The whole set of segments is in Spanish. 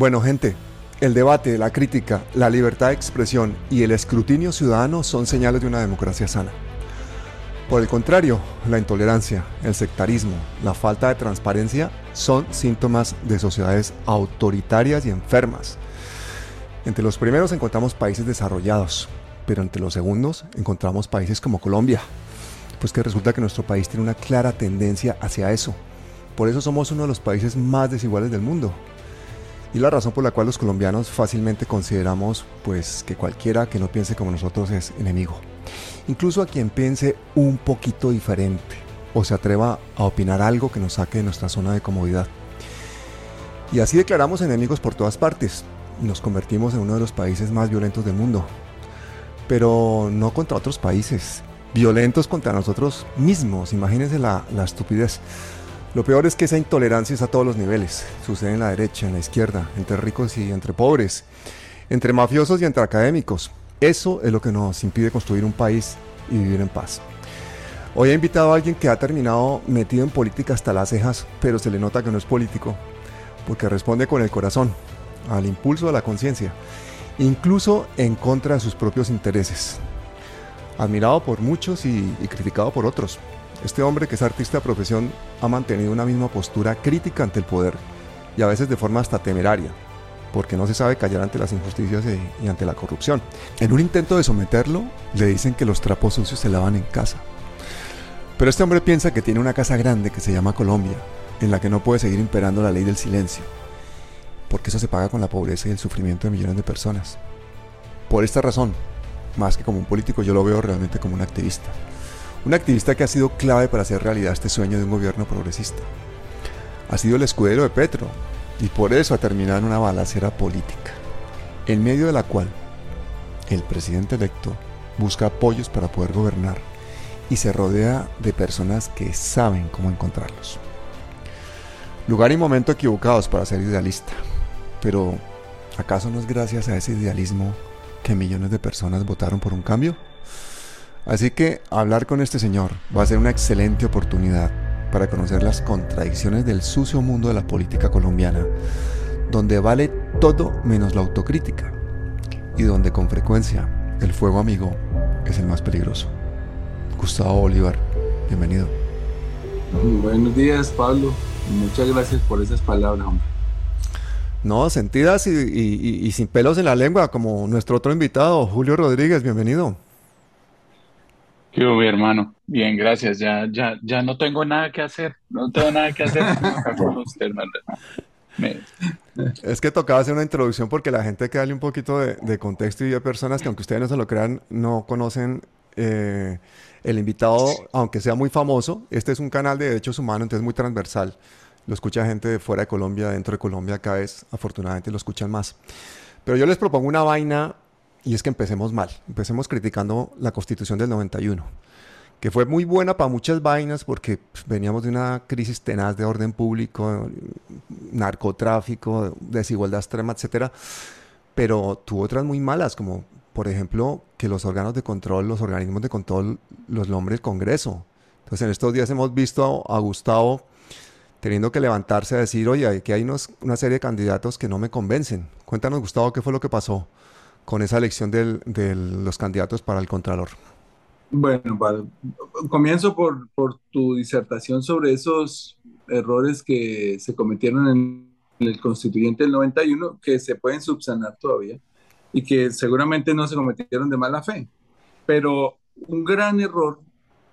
Bueno, gente, el debate, la crítica, la libertad de expresión y el escrutinio ciudadano son señales de una democracia sana. Por el contrario, la intolerancia, el sectarismo, la falta de transparencia son síntomas de sociedades autoritarias y enfermas. Entre los primeros encontramos países desarrollados, pero entre los segundos encontramos países como Colombia, pues que resulta que nuestro país tiene una clara tendencia hacia eso. Por eso somos uno de los países más desiguales del mundo. Y la razón por la cual los colombianos fácilmente consideramos pues que cualquiera que no piense como nosotros es enemigo incluso a quien piense un poquito diferente o se atreva a opinar algo que nos saque de nuestra zona de comodidad. Y así declaramos enemigos por todas partes. Nos convertimos en uno de los países más violentos del mundo. Pero no contra otros países, violentos contra nosotros mismos. Imagínense la, la estupidez. Lo peor es que esa intolerancia es a todos los niveles. Sucede en la derecha, en la izquierda, entre ricos y entre pobres, entre mafiosos y entre académicos. Eso es lo que nos impide construir un país y vivir en paz. Hoy he invitado a alguien que ha terminado metido en política hasta las cejas, pero se le nota que no es político, porque responde con el corazón, al impulso de la conciencia, incluso en contra de sus propios intereses. Admirado por muchos y, y, criticado por otros. Este hombre que es artista de profesión ha mantenido una misma postura crítica ante el poder y a veces de forma hasta temeraria, porque no se sabe callar ante las injusticias y, ante la corrupción. En un intento de someterlo, le dicen que los trapos sucios se lavan en casa. Pero este hombre piensa que tiene una casa grande que se llama Colombia, en la que no puede seguir imperando la ley del silencio, porque eso se paga con la pobreza y el sufrimiento de millones de personas. Por esta razón, más que como un político, yo lo veo realmente como un activista. Un activista que ha sido clave para hacer realidad este sueño de un gobierno progresista. Ha sido el escudero de Petro, y por eso ha terminado en una balacera política, en medio de la cual el presidente electo busca apoyos para poder gobernar y se rodea de personas que saben cómo encontrarlos. Lugar y momento equivocados para ser idealista, pero ¿acaso no es gracias a ese idealismo que millones de personas votaron por un cambio? Así que hablar con este señor va a ser una excelente oportunidad para conocer las contradicciones del sucio mundo de la política colombiana, donde vale todo menos la autocrítica y donde con frecuencia el fuego amigo es el más peligroso. Gustavo Bolívar, bienvenido. Buenos días, Pablo. Muchas gracias por esas palabras, hombre. No, sentidas y, y, sin pelos en la lengua, como nuestro otro invitado, Julio Rodríguez, bienvenido. ¿Qué mi hermano? Bien, gracias. Ya, ya, ya no tengo nada que hacer. No tengo nada que hacer con usted, Es que tocaba hacer una introducción porque la gente hay que darle un poquito de, contexto y hay personas que aunque ustedes no se lo crean, no conocen eh, el invitado, aunque sea muy famoso. Este es un canal de derechos humanos, entonces muy transversal. Lo escucha gente de fuera de Colombia, dentro de Colombia cada vez afortunadamente lo escuchan más. Pero yo les propongo una vaina y es que empecemos mal. Empecemos criticando la constitución del 91, que fue muy buena para muchas vainas porque pues, veníamos de una crisis tenaz de orden público, narcotráfico, desigualdad extrema, etcétera, pero tuvo otras muy malas, como por ejemplo que los órganos de control, los organismos de control los nombre el Congreso. Entonces en estos días hemos visto a, Gustavo teniendo que levantarse a decir, oye, aquí hay una serie de candidatos que no me convencen. Cuéntanos, Gustavo, qué fue lo que pasó con esa elección de los candidatos para el Contralor? Bueno, comienzo por, tu disertación sobre esos errores que se cometieron en el constituyente del 91, que se pueden subsanar todavía y que seguramente no se cometieron de mala fe. Pero un gran error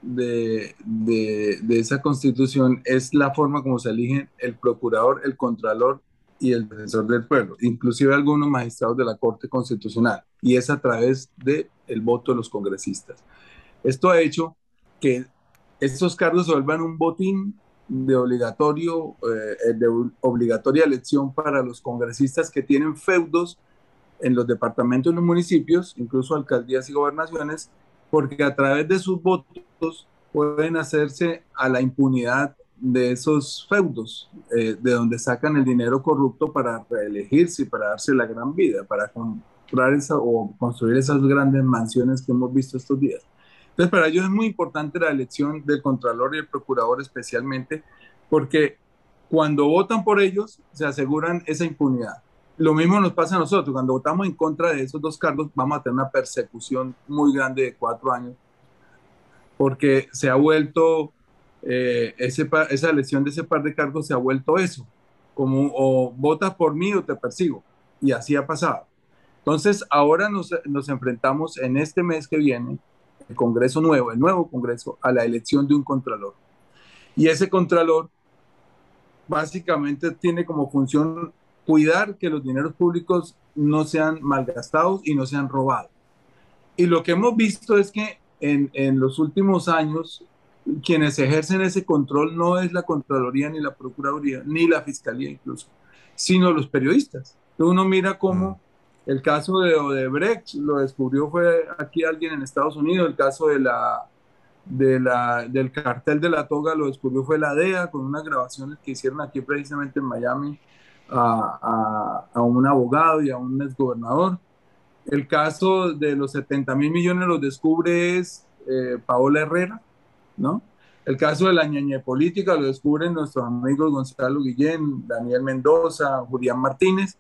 de, de esa constitución es la forma como se eligen el procurador, el contralor y el defensor del pueblo, inclusive algunos magistrados de la Corte Constitucional, y es a través del el voto de los congresistas. Esto ha hecho que estos cargos se vuelvan un botín de obligatorio, eh, de obligatoria elección para los congresistas que tienen feudos en los departamentos y los municipios, incluso alcaldías y gobernaciones, porque a través de sus votos pueden hacerse a la impunidad de esos feudos, eh, de donde sacan el dinero corrupto para reelegirse y para darse la gran vida, para comprar esa, o construir esas grandes mansiones que hemos visto estos días. Entonces, para ellos es muy importante la elección del Contralor y el Procurador especialmente, porque cuando votan por ellos se aseguran esa impunidad. lo mismo nos pasa a nosotros. Cuando votamos en contra de esos dos cargos, vamos a tener una persecución muy grande de cuatro años, porque se ha vuelto, eh, ese, esa elección de ese par de cargos se ha vuelto eso, como o votas por mí o te persigo. Y así ha pasado. Entonces, ahora nos, nos enfrentamos en este mes que viene, el Congreso nuevo, el nuevo Congreso, a la elección de un Contralor. Y ese Contralor básicamente tiene como función cuidar que los dineros públicos no sean malgastados y no sean robados. Y lo que hemos visto es que en, en, los últimos años, quienes ejercen ese control no es la Contraloría ni la Procuraduría, ni la Fiscalía incluso, sino los periodistas. Uno mira cómo mm. el caso de Odebrecht lo descubrió fue aquí alguien en Estados Unidos, el caso de la, de la, del cartel de la toga lo descubrió fue la DEA con unas grabaciones que hicieron aquí precisamente en Miami a, un abogado y a un exgobernador. El caso de los 70 mil millones lo descubre es eh, Paola Herrera, ¿no? El caso de la ñañe política lo descubren nuestros amigos Gonzalo Guillén, Daniel Mendoza, Julián Martínez.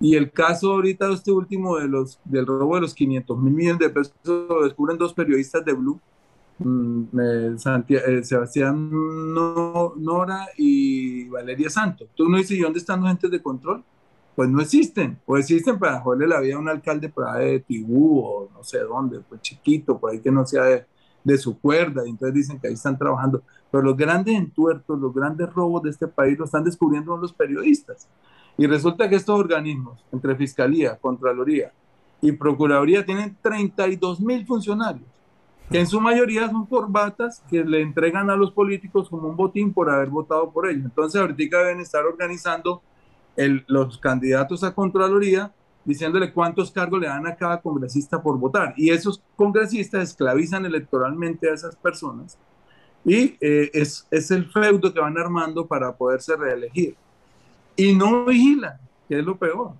Y el caso ahorita de este último de los, del robo de los 500 mil millones de pesos lo descubren dos periodistas de Blue, Mm, eh, Sebastián Nora y Valeria Santos. Tú no dices, ¿y dónde están los agentes de control? Pues no existen, o existen para joderle la vida a un alcalde por ahí de Tibú o no sé dónde, pues chiquito, por ahí que no sea de, de su cuerda, y entonces dicen que ahí están trabajando. Pero los grandes entuertos, los grandes robos de este país lo están descubriendo los periodistas. Y resulta que estos organismos, entre Fiscalía, Contraloría y Procuraduría, tienen 32 mil funcionarios que en su mayoría son corbatas que le entregan a los políticos como un botín por haber votado por ellos. Entonces ahorita deben estar organizando el, los candidatos a Contraloría diciéndole cuántos cargos le dan a cada congresista por votar. Y esos congresistas esclavizan electoralmente a esas personas y eh, es, es el feudo que van armando para poderse reelegir. Y no vigilan, que es lo peor.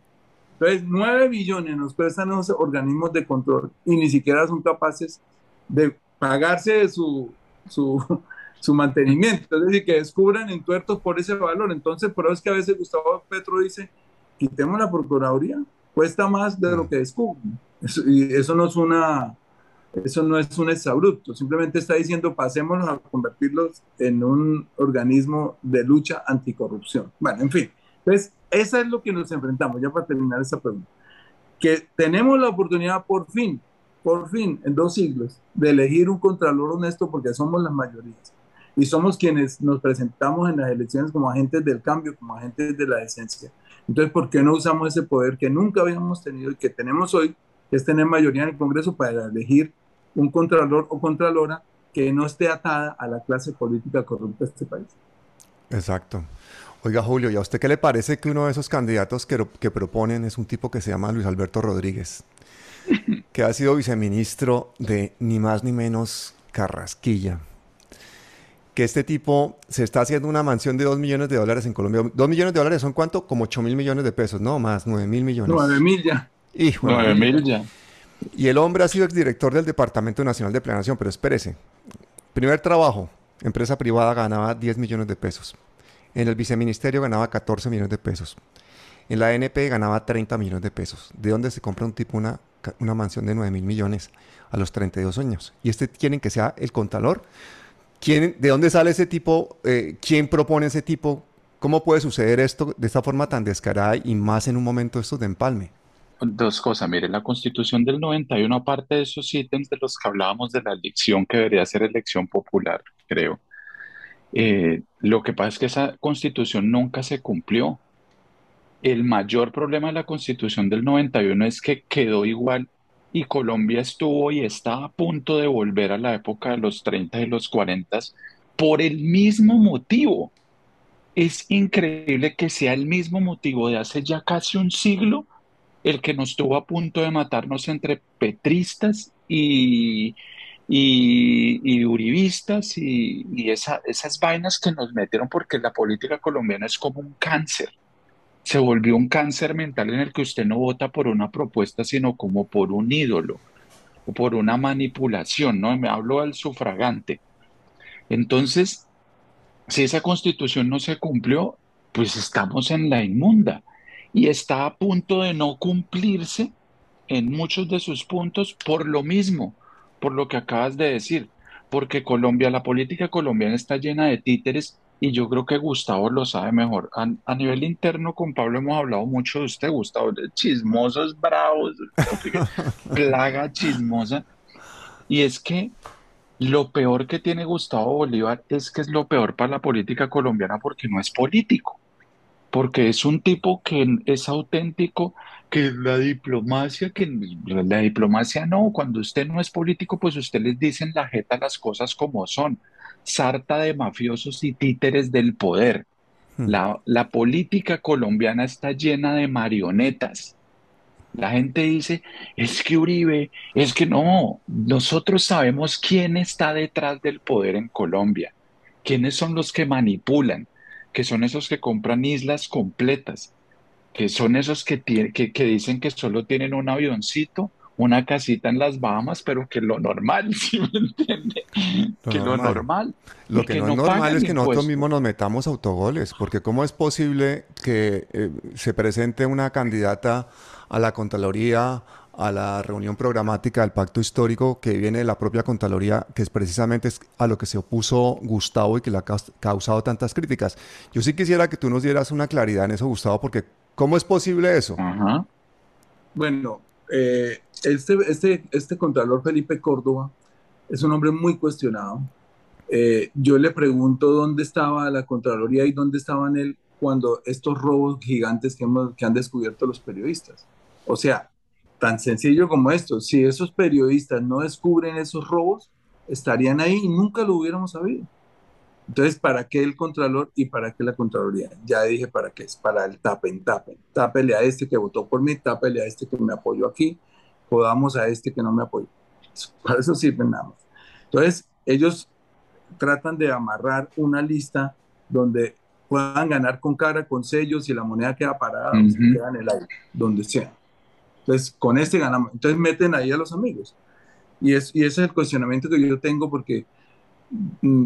Entonces, 9 billones nos cuestan los organismos de control y ni siquiera son capaces de pagarse su, su, su mantenimiento, es decir, que descubran entuertos por ese valor. Entonces, por eso es que a veces Gustavo Petro dice, quitemos la Procuraduría, cuesta más de lo que descubren. y eso no es una... Eso no es un exabrupto, simplemente está diciendo pasémonos a convertirlos en un organismo de lucha anticorrupción. Bueno, en fin, entonces, esa es lo que nos enfrentamos, ya para terminar esa pregunta. Que tenemos la oportunidad por fin por fin, en dos siglos, de elegir un contralor honesto porque somos las mayorías. Y somos quienes nos presentamos en las elecciones como agentes del cambio, como agentes de la decencia. Entonces, ¿por qué no usamos ese poder que nunca habíamos tenido y que tenemos hoy, que es tener mayoría en el Congreso para elegir un contralor o contralora que no esté atada a la clase política corrupta de este país? Exacto. Oiga, Julio, ¿y a usted qué le parece que uno de esos candidatos que, que proponen es un tipo que se llama Luis Alberto Rodríguez? que ha sido viceministro de ni más ni menos Carrasquilla. Que este tipo se está haciendo una mansión de 2 millones de dólares en Colombia. 2 millones de dólares son cuánto? Como 8 mil millones de pesos, no más, 9 mil millones. 9 mil ya. Hijo 9 mil ya. Y el hombre ha sido exdirector del Departamento Nacional de Planeación, pero espérese. Primer trabajo, empresa privada ganaba 10 millones de pesos. En el viceministerio ganaba 14 millones de pesos. En la ANP ganaba 30 millones de pesos. ¿De dónde se compra un tipo una una mansión de 9 mil millones a los 32 años. Y este quieren que sea el contador. ¿Quién, ¿De dónde sale ese tipo? Eh, ¿Quién propone ese tipo? ¿Cómo puede suceder esto de esta forma tan descarada y más en un momento esto de empalme? Dos cosas, mire, la constitución del 91, aparte de esos ítems de los que hablábamos de la elección, que debería ser elección popular, creo, eh, lo que pasa es que esa constitución nunca se cumplió el mayor problema de la constitución del 91 es que quedó igual y Colombia estuvo y está a punto de volver a la época de los 30 y los 40 por el mismo motivo. Es increíble que sea el mismo motivo de hace ya casi un siglo el que nos estuvo a punto de matarnos entre petristas y, y, uribistas y, y esas vainas que nos metieron porque la política colombiana es como un cáncer se volvió un cáncer mental en el que usted no vota por una propuesta, sino como por un ídolo o por una manipulación, ¿no? Me hablo del sufragante. Entonces, si esa constitución no se cumplió, pues estamos en la inmunda. y está a punto de no cumplirse en muchos de sus puntos por lo mismo, por lo que acabas de decir, porque Colombia, la política colombiana está llena de títeres y yo creo que Gustavo lo sabe mejor. A, nivel interno con Pablo hemos hablado mucho de usted, Gustavo, de chismosos bravos, plaga chismosa. Y es que lo peor que tiene Gustavo Bolívar es que es lo peor para la política colombiana porque no es político, porque es un tipo que es auténtico, que la diplomacia, que la diplomacia no, cuando usted no es político, pues usted les dice en la jeta las cosas como son, sarta de mafiosos y títeres del poder. Hmm. La, la política colombiana está llena de marionetas la gente dice, es que Uribe, es que no, nosotros sabemos quién está detrás del poder en Colombia, quiénes son los que manipulan, que son esos que compran islas completas, que son esos que, que, dicen que solo tienen un avioncito, una casita en las Bahamas, pero que lo normal, ¿sí me entiende? que lo normal. Lo que, no, es normal es que nosotros mismos nos metamos autogoles, porque ¿cómo es posible que eh, se presente una candidata a la Contraloría, a la reunión programática del pacto histórico que viene de la propia Contraloría, que es precisamente a lo que se opuso Gustavo y que le ha causado tantas críticas. Yo sí quisiera que tú nos dieras una claridad en eso, Gustavo, porque ¿cómo es posible eso? Bueno, eh, este, este, este Contralor Felipe Córdoba es un hombre muy cuestionado. Eh, yo le pregunto dónde estaba la Contraloría y dónde estaban él cuando estos robos gigantes que, hemos, que han descubierto los periodistas. O sea, tan sencillo como esto, si esos periodistas no descubren esos robos, estarían ahí y nunca lo hubiéramos sabido. Entonces, ¿para qué el Contralor y para qué la Contraloría? Ya dije para qué es, para el tapen, tapen. Tápele a este que votó por mí, tápele a este que me apoyó aquí, podamos a este que no me apoyó. Para eso sirven nada más. Entonces, ellos tratan de amarrar una lista donde puedan ganar con cara, con sellos y la moneda queda parada, o queda en el aire, donde sea. Entonces, con este ganamos. Entonces, meten ahí a los amigos. Y, es, y ese es el cuestionamiento que yo tengo porque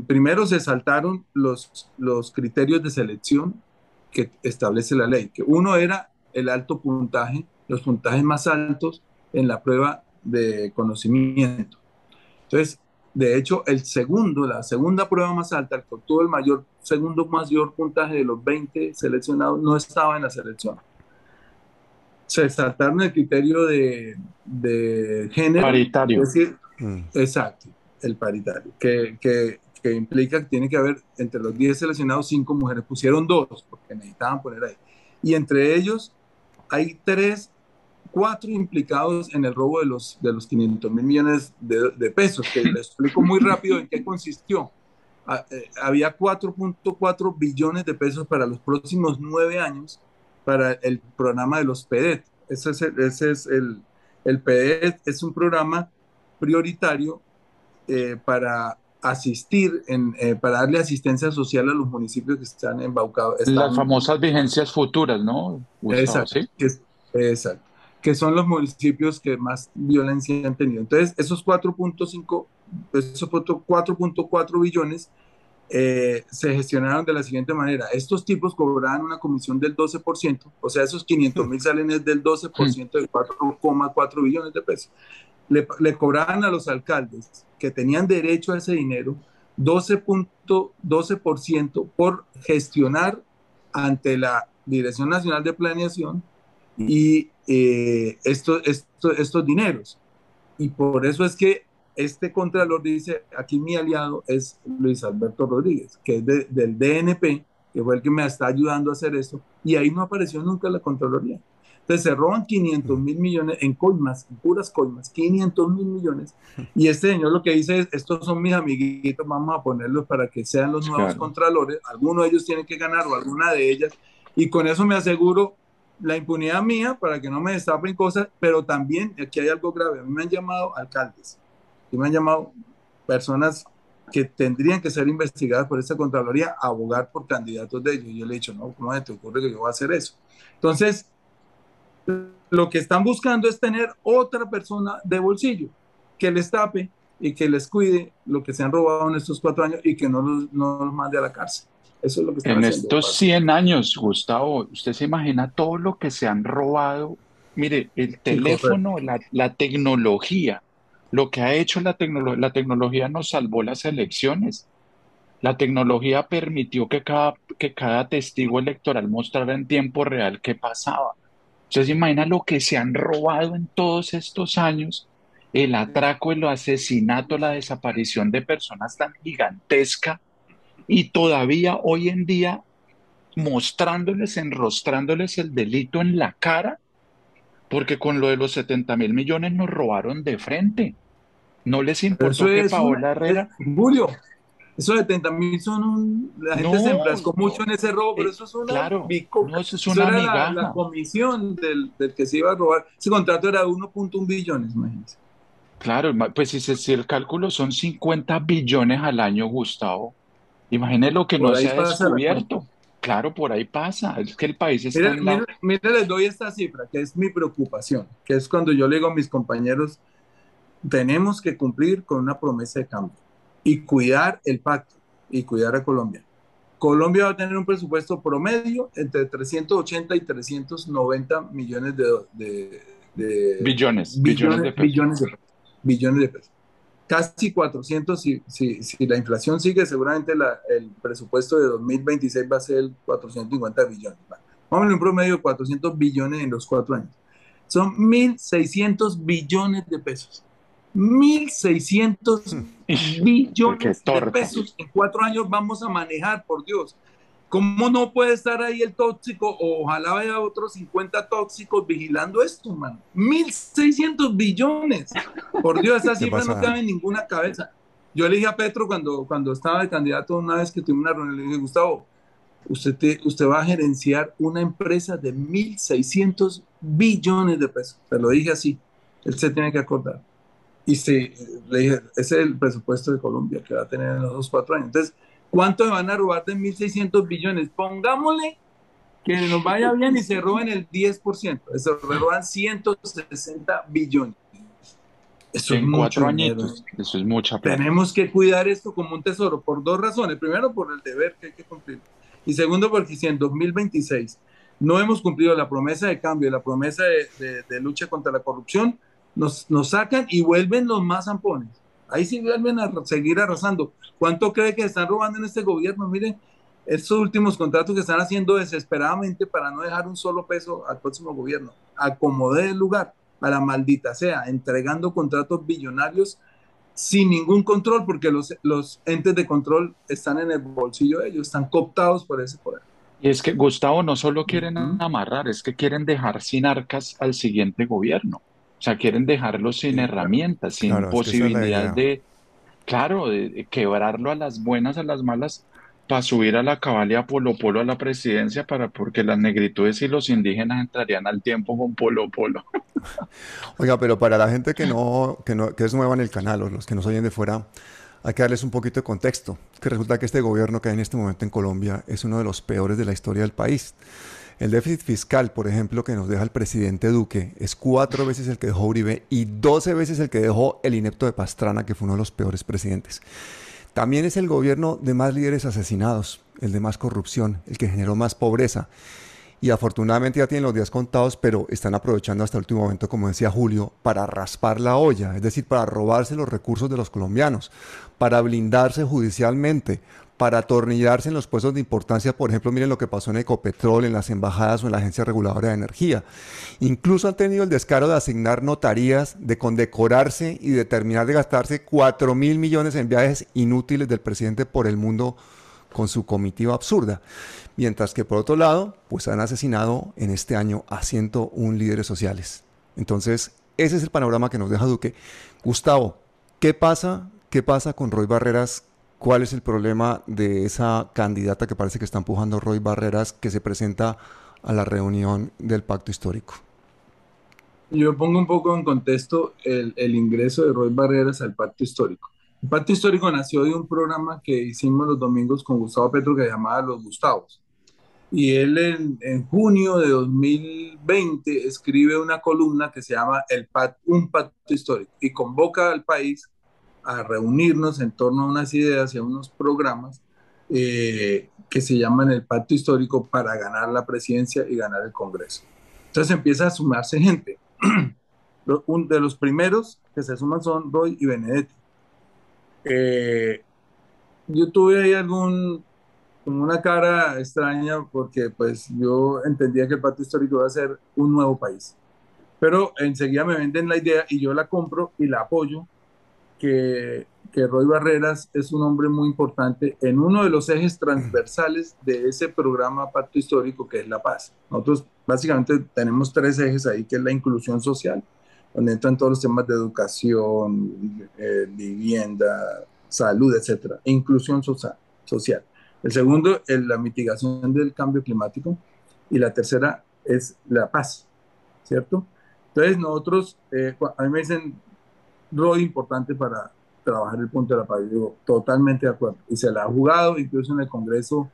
primero se saltaron los, los criterios de selección que establece la ley, que uno era el alto puntaje, los puntajes más altos en la prueba de conocimiento. Entonces, de hecho, el segundo, la segunda prueba más alta, el que obtuvo el mayor, segundo mayor puntaje de los 20 seleccionados, no estaba en la selección se saltaron el criterio de, de género. Paritario. Es decir, mm. exacto, el paritario, que, que, que, implica que tiene que haber entre los 10 seleccionados 5 mujeres. Pusieron dos, porque necesitaban poner ahí. Y entre ellos hay tres, cuatro implicados en el robo de los, de los 500 mil millones de, de, pesos, que les explico muy rápido en qué consistió. Ah, eh, había 4.4 billones de pesos para los próximos nueve años para el programa de los PEDET. Ese es el, ese es el, el PEDET, es un programa prioritario eh, para asistir, en, eh, para darle asistencia social a los municipios que están embaucados. Las famosas vigencias futuras, ¿no? exacto, que, exacto, que son los municipios que más violencia han tenido. Entonces, esos 4.5, esos 4.4 billones eh, se gestionaron de la siguiente manera. Estos tipos cobraban una comisión del 12%, o sea, esos 500 mil salen es del 12% de 4,4 billones de pesos. Le, cobraban a los alcaldes que tenían derecho a ese dinero 12.12% 12 por gestionar ante la Dirección Nacional de Planeación y eh, estos dineros. Y por eso es que este contralor dice, aquí mi aliado es Luis Alberto Rodríguez, que es del DNP, que fue el que me está ayudando a hacer esto, y ahí no apareció nunca la Contraloría. Entonces se roban 500 mil millones en coimas, en puras coimas, 500 mil millones. Y este señor lo que dice es, estos son mis amiguitos, vamos a ponerlos para que sean los nuevos contralores, alguno de ellos tiene que ganar o alguna de ellas, y con eso me aseguro la impunidad mía para que no me destapen cosas, pero también aquí hay algo grave, a mí me han llamado alcaldes me han llamado personas que tendrían que ser investigadas por esta Contraloría a abogar por candidatos de ellos. Yo le he dicho, no, ¿cómo se te ocurre que yo voy a hacer eso? Entonces, lo que están buscando es tener otra persona de bolsillo que les tape y que les cuide lo que se han robado en estos cuatro años y que no los, no los mande a la cárcel. Eso es lo que están en estos 100 años, Gustavo, usted se imagina todo lo que se han robado. Mire, el teléfono, la, la, tecnología, lo que ha hecho la, tecnología, la tecnología nos salvó las elecciones. La tecnología permitió que cada, que cada testigo electoral mostrara en tiempo real qué pasaba. Se imagina lo que se han robado en todos estos años, el atraco, el asesinato, la desaparición de personas tan gigantesca y todavía hoy en día mostrándoles, enrostrándoles el delito en la cara, porque con lo de los 70 mil millones nos robaron de frente. No les importó que Paola Herrera. Julio, esos 70 mil son un. La gente se enfrascó mucho en ese robo, pero eso es una. Claro, no, eso es una era la, comisión del, del, que se iba a robar. Ese contrato era 1.1 billones, imagínense. Claro, pues si, si el cálculo son 50 billones al año, Gustavo, Imagínese lo que no se ha descubierto. Claro, por ahí pasa. Es que el país está mira, en mira, les doy esta cifra, que es mi preocupación, que es cuando yo le digo a mis compañeros, tenemos que cumplir con una promesa de cambio y cuidar el pacto y cuidar a Colombia. Colombia va a tener un presupuesto promedio entre 380 y 390 millones de, billones, billones, de Billones de, billones de pesos casi 400, si, si, si, la inflación sigue, seguramente la, el presupuesto de 2026 va a ser 450 billones. Vamos a un promedio de 400 billones en los cuatro años. Son 1.600 billones de pesos. 1.600 billones de pesos en cuatro años vamos a manejar, por Dios. ¿Cómo no puede estar ahí el tóxico? ojalá haya otros 50 tóxicos vigilando esto, man. 1.600 billones. Por Dios, esa cifra no cabe en ninguna cabeza. Yo le dije a Petro cuando, cuando estaba de candidato una vez que tuvimos una reunión, le dije, Gustavo, usted, usted va a gerenciar una empresa de 1.600 billones de pesos. Se lo dije así. Él se tiene que acordar. Y sí, le dije, ese es el presupuesto de Colombia que va a tener en los dos, cuatro años. Entonces, ¿Cuánto van a robar de 1.600 billones? Pongámosle que nos vaya bien y se roben el 10%. Eso roban 160 billones. Eso en es cuatro añitos. Eso es mucha plata. Tenemos que cuidar esto como un tesoro por dos razones. Primero, por el deber que hay que cumplir. Y segundo, porque si en 2026 no hemos cumplido la promesa de cambio, la promesa de, lucha contra la corrupción, nos, nos sacan y vuelven los más zampones. Ahí sí vuelven a seguir arrasando. ¿Cuánto cree que están robando en este gobierno? Miren, estos últimos contratos que están haciendo desesperadamente para no dejar un solo peso al próximo gobierno. Acomode el lugar a la maldita sea, entregando contratos billonarios sin ningún control, porque los, los entes de control están en el bolsillo de ellos, están cooptados por ese poder. Y es que, Gustavo, no solo quieren amarrar, es que quieren dejar sin arcas al siguiente gobierno. O sea, quieren dejarlo sin herramientas, sin posibilidad de, claro, de, quebrarlo a las buenas, a las malas, para subir a la cabalía Polo Polo a la presidencia, para porque las negritudes y los indígenas entrarían al tiempo con Polo Polo. Oiga, pero para la gente que no, que no, que es nueva en el canal o los que nos oyen de fuera, hay que darles un poquito de contexto. Que resulta que este gobierno que hay en este momento en Colombia es uno de los peores de la historia del país. El déficit fiscal, por ejemplo, que nos deja el presidente Duque, es cuatro veces el que dejó Uribe y doce veces el que dejó el inepto de Pastrana, que fue uno de los peores presidentes. También es el gobierno de más líderes asesinados, el de más corrupción, el que generó más pobreza. Y afortunadamente ya tienen los días contados, pero están aprovechando hasta el último momento, como decía Julio, para raspar la olla, es decir, para robarse los recursos de los colombianos, para blindarse judicialmente, para atornillarse en los puestos de importancia. Por ejemplo, miren lo que pasó en Ecopetrol, en las embajadas o en la Agencia Reguladora de Energía. Incluso han tenido el descaro de asignar notarías, de condecorarse y de terminar de gastarse 4 mil millones en viajes inútiles del presidente por el mundo con su comitiva absurda. Mientras que por otro lado, pues han asesinado en este año a 101 líderes sociales. Entonces, ese es el panorama que nos deja Duque. Gustavo, ¿qué pasa? ¿Qué pasa con Roy Barreras ¿Cuál es el problema de esa candidata que parece que está empujando Roy Barreras que se presenta a la reunión del pacto histórico? Yo pongo un poco en contexto el, ingreso de Roy Barreras al pacto histórico. El pacto histórico nació de un programa que hicimos los domingos con Gustavo Petro que llamaba Los Gustavos. Y él en, en junio de 2020 escribe una columna que se llama el Un pacto histórico y convoca al país a reunirnos en torno a unas ideas y a unos programas eh, que se llaman el pacto histórico para ganar la presidencia y ganar el Congreso. Entonces empieza a sumarse gente. Un de los primeros que se suman son Roy y Benedetti. Eh, yo tuve ahí algún, una cara extraña porque pues yo entendía que el pacto histórico iba a ser un nuevo país. Pero enseguida me venden la idea y yo la compro y la apoyo, que, que Roy Barreras es un hombre muy importante en uno de los ejes transversales de ese programa pacto histórico que es la paz. Nosotros básicamente tenemos tres ejes ahí, que es la inclusión social, donde entran todos los temas de educación, eh, vivienda, salud, etcétera, e inclusión social. El segundo es la mitigación del cambio climático y la tercera es la paz, ¿cierto? Entonces nosotros, eh, a mí me dicen, rol importante para trabajar el punto de la paz. Yo totalmente de acuerdo. Y se la ha jugado incluso en el Congreso,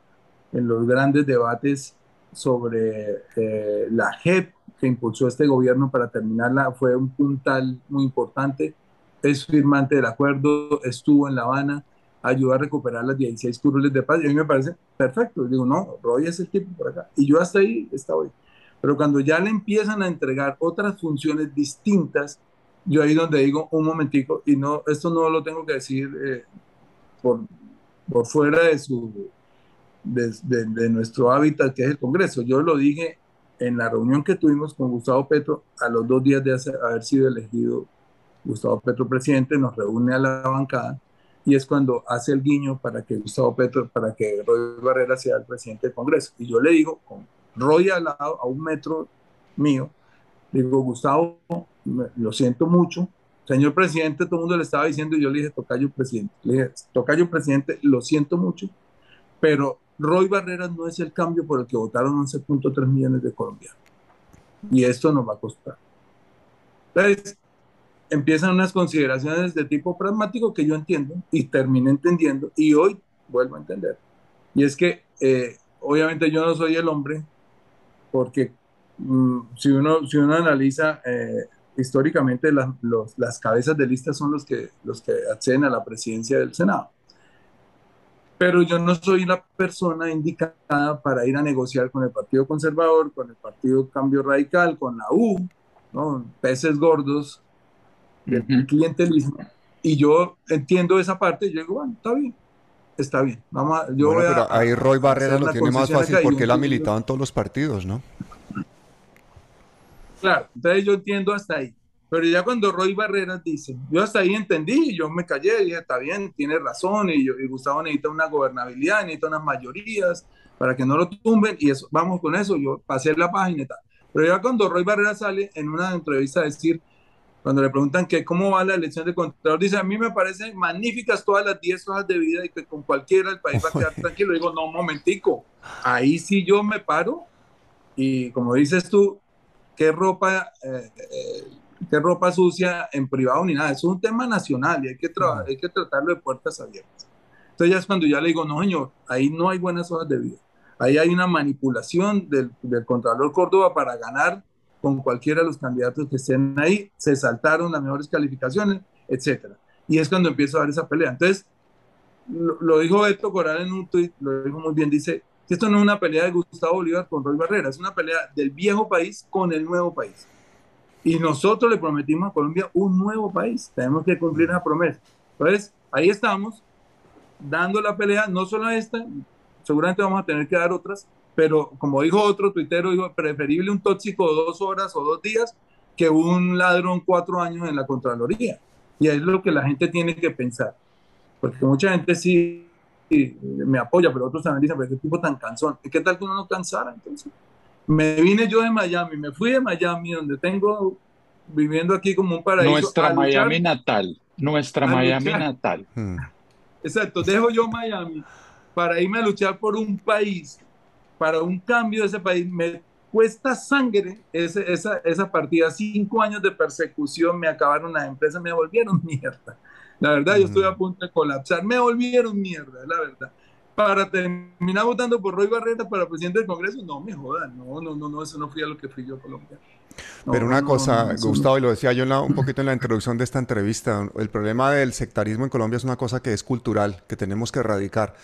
en los grandes debates sobre eh, la JEP que impulsó este gobierno para terminarla, fue un puntal muy importante. Es firmante del acuerdo, estuvo en La Habana, ayudó a recuperar las 16 curules de paz y a mí me parece perfecto. Digo, no, Roy es el tipo por acá. Y yo hasta ahí estaba hoy. Pero cuando ya le empiezan a entregar otras funciones distintas, yo ahí donde digo un momentico, y no, esto no lo tengo que decir eh, por, por fuera de, su, de, nuestro hábitat, que es el Congreso. Yo lo dije en la reunión que tuvimos con Gustavo Petro, a los dos días de haber sido elegido Gustavo Petro presidente, nos reúne a la bancada y es cuando hace el guiño para que Gustavo Petro, para que Roy Barrera sea el presidente del Congreso. Y yo le digo, con Roy al lado, a un metro mío, digo, Gustavo, lo siento mucho. Señor presidente, todo el mundo le estaba diciendo y yo le dije, Tocayo presidente. Le dije, Tocayo presidente, lo siento mucho, pero Roy Barreras no es el cambio por el que votaron 11.3 millones de colombianos. Y esto nos va a costar. Entonces, empiezan unas consideraciones de tipo pragmático que yo entiendo y terminé entendiendo y hoy vuelvo a entender. Y es que, eh, obviamente, yo no soy el hombre, porque si, uno, si uno analiza eh, históricamente las cabezas de lista son los que, los que acceden a la presidencia del Senado. Pero yo no soy la persona indicada para ir a negociar con el Partido Conservador, con el Partido Cambio Radical, con la U, ¿no? peces gordos del clientelismo. Y yo entiendo esa parte y yo digo, bueno, está bien, está bien. Vamos yo pero ahí Roy Barrera lo tiene más fácil porque él ha militado en todos los partidos, ¿no? Claro, entonces yo entiendo hasta ahí. Pero ya cuando Roy Barreras dice, yo hasta ahí entendí, yo me callé, dije, está bien, tiene razón, y, yo, y Gustavo necesita una gobernabilidad, necesita unas mayorías para que no lo tumben, y eso, vamos con eso, yo pasé la página y tal. Pero ya cuando Roy Barreras sale en una entrevista a decir, cuando le preguntan que cómo va la elección de Contralor, dice, a mí me parecen magníficas todas las 10 hojas de vida y que con cualquiera el país va a quedar tranquilo. Digo, no, un momentico, ahí sí yo me paro y como dices tú, qué ropa, eh, eh, qué ropa sucia en privado ni nada. Es un tema nacional y hay que, trabajar, hay que tratarlo de puertas abiertas. Entonces ya es cuando ya le digo, no señor, ahí no hay buenas hojas de vida. Ahí hay una manipulación del, del Contralor Córdoba para ganar con cualquiera de los candidatos que estén ahí. Se saltaron las mejores calificaciones, etcétera. Y es cuando empiezo a ver esa pelea. Entonces, lo, lo dijo Beto Coral en un tuit, lo dijo muy bien, dice, esto no es una pelea de Gustavo Bolívar con Roy Barrera, es una pelea del viejo país con el nuevo país. Y nosotros le prometimos a Colombia un nuevo país. Tenemos que cumplir esa promesa. Entonces, ahí estamos, dando la pelea, no solo esta, seguramente vamos a tener que dar otras, pero como dijo otro tuitero, dijo, preferible un tóxico dos horas o dos días que un ladrón cuatro años en la Contraloría. Y es lo que la gente tiene que pensar. Porque mucha gente sí me apoya, pero otros también dicen, pero qué tipo tan cansón. ¿Qué tal que uno no cansara entonces? Me vine yo de Miami, me fui de Miami, donde tengo viviendo aquí como un paraíso. Nuestra Miami natal, nuestra Miami natal. Hmm. Exacto, dejo yo Miami para irme a luchar por un país, para un cambio de ese país. Me cuesta sangre ese, esa, esa partida. Cinco años de persecución, me acabaron las empresas, me volvieron mierda. La verdad, yo estoy a punto de colapsar. Me volvieron mierda, la verdad. Para terminar votando por Roy Barreta para presidente del Congreso, no me jodan. No, no, no, no, eso no fui a lo que fui yo Colombia. Pero una cosa, Gustavo, y lo decía yo un poquito en la introducción de esta entrevista, el problema del sectarismo en Colombia es una cosa que es cultural, que tenemos que erradicar.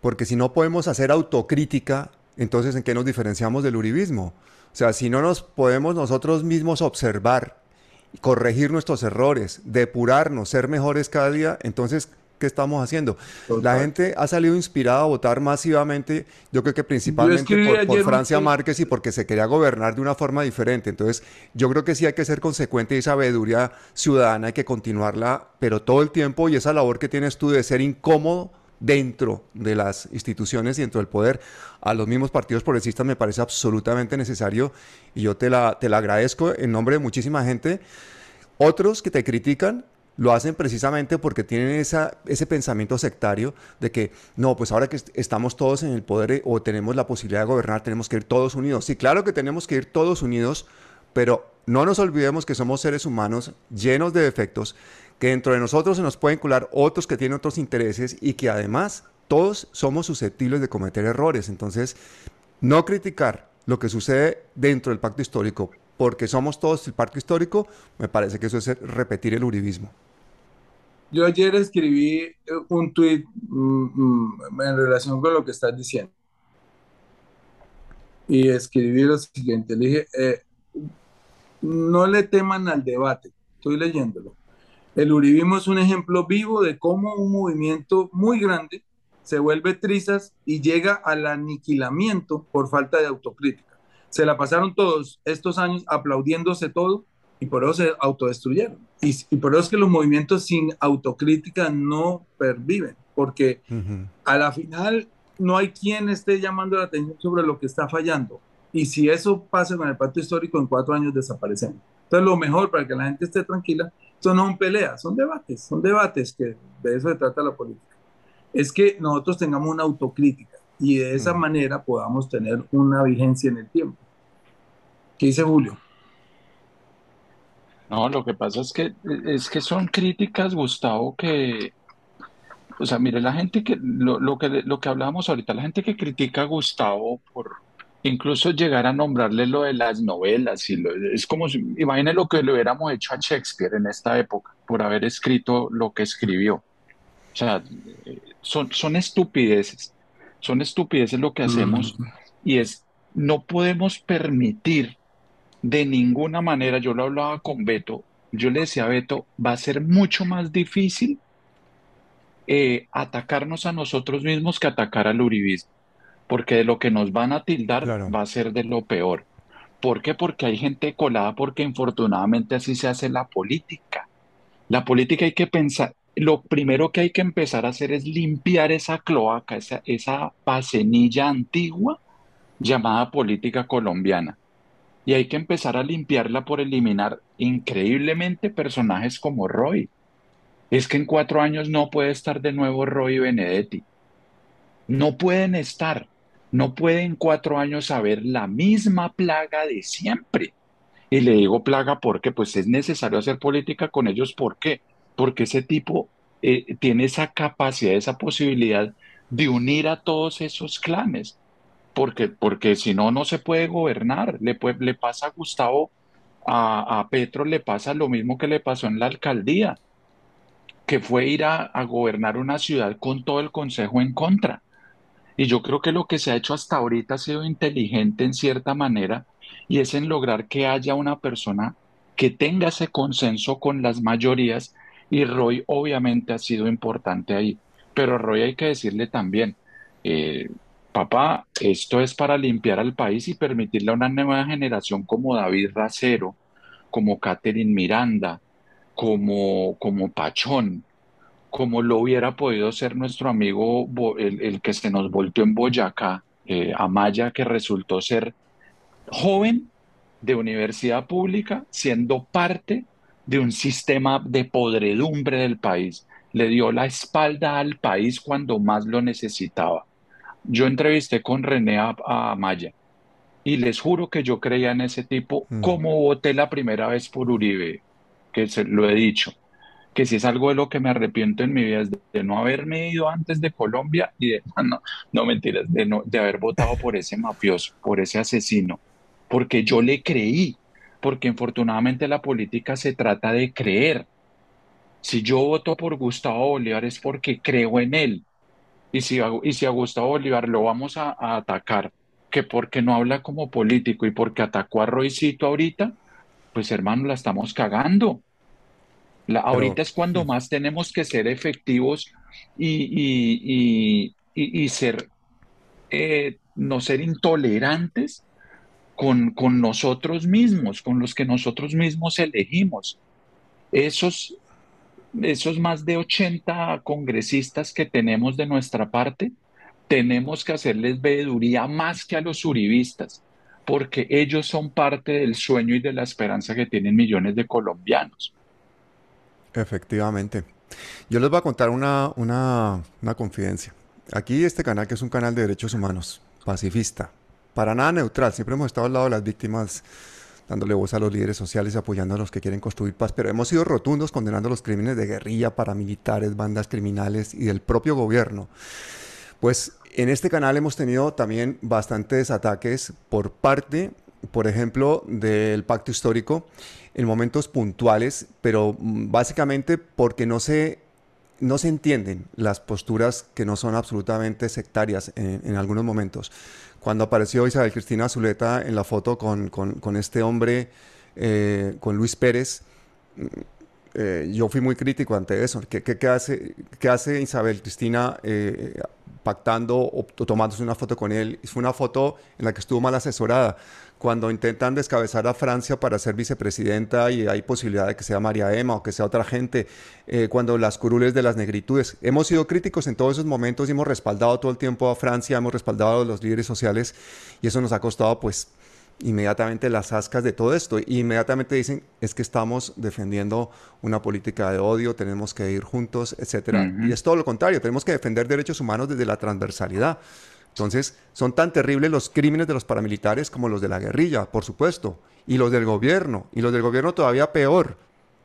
porque si no podemos hacer autocrítica, entonces ¿en qué nos diferenciamos del uribismo? O sea, si no nos podemos nosotros mismos observar, corregir nuestros errores, depurarnos, ser mejores cada día, entonces ¿qué estamos haciendo? La gente ha salido inspirada a votar masivamente, yo creo que principalmente por, Francia Márquez y porque se quería gobernar de una forma diferente. Entonces, yo creo que sí hay que ser consecuente y esa sabiduría ciudadana hay que continuarla, pero todo el tiempo y esa labor que tienes tú de ser incómodo dentro de las instituciones y dentro del poder a los mismos partidos progresistas me parece absolutamente necesario y yo te la, te la agradezco en nombre de muchísima gente. Otros que te critican, lo hacen precisamente porque tienen esa, ese pensamiento sectario de que, no, pues ahora que estamos todos en el poder eh, o tenemos la posibilidad de gobernar, tenemos que ir todos unidos. Sí, claro que tenemos que ir todos unidos, pero no nos olvidemos que somos seres humanos llenos de defectos, que dentro de nosotros se nos pueden colar otros que tienen otros intereses y que además todos somos susceptibles de cometer errores. Entonces, no criticar lo que sucede dentro del pacto histórico porque somos todos el pacto histórico, me parece que eso es repetir el uribismo. Yo ayer escribí eh, un tuit mm, mm, en relación con lo que estás diciendo. Y escribí lo siguiente, le dije, eh, no le teman al debate, estoy leyéndolo. El uribismo es un ejemplo vivo de cómo un movimiento muy grande se vuelve trizas y llega al aniquilamiento por falta de autocrítica. Se la pasaron todos estos años aplaudiéndose todo y por eso se autodestruyeron. Y, por eso es que los movimientos sin autocrítica no perviven, porque a la final no hay quien esté llamando la atención sobre lo que está fallando. Y si eso pasa con el pacto histórico, en cuatro años desaparecemos. Entonces, lo mejor para que la gente esté tranquila, esto no son peleas, son debates, son debates que de eso se trata la política. Es que nosotros tengamos una autocrítica y de esa manera podamos tener una vigencia en el tiempo. ¿Qué dice Julio? No, lo que pasa es que es que son críticas, Gustavo, que, o sea, mire, la gente que lo, que lo que hablábamos ahorita, la gente que critica a Gustavo por incluso llegar a nombrarle lo de las novelas y es como si, imagine lo que le hubiéramos hecho a Shakespeare en esta época por haber escrito lo que escribió. O sea, son, son estupideces, son estupideces lo que hacemos mm. y es, no podemos permitir de ninguna manera, yo lo hablaba con Beto, yo le decía a Beto, va a ser mucho más difícil eh, atacarnos a nosotros mismos que atacar al uribismo, porque de lo que nos van a tildar va a ser de lo peor. ¿Por qué? Porque hay gente colada, porque infortunadamente así se hace la política. La política hay que pensar, lo primero que hay que empezar a hacer es limpiar esa cloaca, esa, esa pacenilla antigua llamada política colombiana y hay que empezar a limpiarla por eliminar increíblemente personajes como Roy. Es que en cuatro años no puede estar de nuevo Roy Benedetti. No pueden estar, no pueden cuatro años haber la misma plaga de siempre. Y le digo plaga porque pues es necesario hacer política con ellos. ¿Por qué? Porque ese tipo eh, tiene esa capacidad, esa posibilidad de unir a todos esos clanes porque, porque si no, no se puede gobernar. Le, le pasa a Gustavo, a, Petro le pasa lo mismo que le pasó en la alcaldía, que fue ir a, a gobernar una ciudad con todo el consejo en contra. Y yo creo que lo que se ha hecho hasta ahorita ha sido inteligente en cierta manera y es en lograr que haya una persona que tenga ese consenso con las mayorías y Roy obviamente ha sido importante ahí. Pero Roy hay que decirle también, eh, papá, esto es para limpiar al país y permitirle a una nueva generación como David Racero, como Catherine Miranda, como, como Pachón, como lo hubiera podido ser nuestro amigo, el, que se nos volteó en Boyacá, eh, Amaya, que resultó ser joven de universidad pública, siendo parte de un sistema de podredumbre del país. Le dio la espalda al país cuando más lo necesitaba. Yo entrevisté con René a, Maya y les juro que yo creía en ese tipo, mm. como voté la primera vez por Uribe, que se, lo he dicho, que si es algo de lo que me arrepiento en mi vida es de, no haberme ido antes de Colombia y de, no, no mentiras, de, no, de haber votado por ese mafioso, por ese asesino, porque yo le creí, porque infortunadamente la política se trata de creer. Si yo voto por Gustavo Bolívar es porque creo en él, Y si, y si a Gustavo Bolívar lo vamos a, atacar, que porque no habla como político y porque atacó a Roycito ahorita, pues hermano, la estamos cagando. La, ahorita es cuando más tenemos que ser efectivos y, y, ser, eh, no ser intolerantes con, con nosotros mismos, con los que nosotros mismos elegimos. Esos, esos más de 80 congresistas que tenemos de nuestra parte, tenemos que hacerles veeduría más que a los uribistas, porque ellos son parte del sueño y de la esperanza que tienen millones de colombianos. Efectivamente. Yo les voy a contar una, una, una confidencia. Aquí este canal, que es un canal de derechos humanos, pacifista, para nada neutral, siempre hemos estado al lado de las víctimas dándole voz a los líderes sociales apoyando a los que quieren construir paz, pero hemos sido rotundos condenando los crímenes de guerrilla, paramilitares, bandas criminales y del propio gobierno. Pues en este canal hemos tenido también bastantes ataques por parte, por ejemplo, del pacto histórico en momentos puntuales, pero mm, básicamente porque no se, no se entienden las posturas que no son absolutamente sectarias en algunos momentos cuando apareció Isabel Cristina Zuleta en la foto con, con, este hombre, eh, con Luis Pérez, mm, eh, yo fui muy crítico ante eso. ¿Qué, qué, hace, qué hace, Isabel Cristina eh, pactando o tomándose una foto con él? Fue una foto en la que estuvo mal asesorada cuando intentan descabezar a Francia para ser vicepresidenta y hay posibilidad de que sea María Emma o que sea otra gente, eh, cuando las curules de las negritudes. Hemos sido críticos en todos esos momentos y hemos respaldado todo el tiempo a Francia, hemos respaldado a los líderes sociales y eso nos ha costado pues inmediatamente las ascas de todo esto. Y inmediatamente dicen, es que estamos defendiendo una política de odio, tenemos que ir juntos, etc. Y es todo lo contrario, tenemos que defender derechos humanos desde la transversalidad. Entonces, son tan terribles los crímenes de los paramilitares como los de la guerrilla, por supuesto, y los del gobierno, y los del gobierno todavía peor,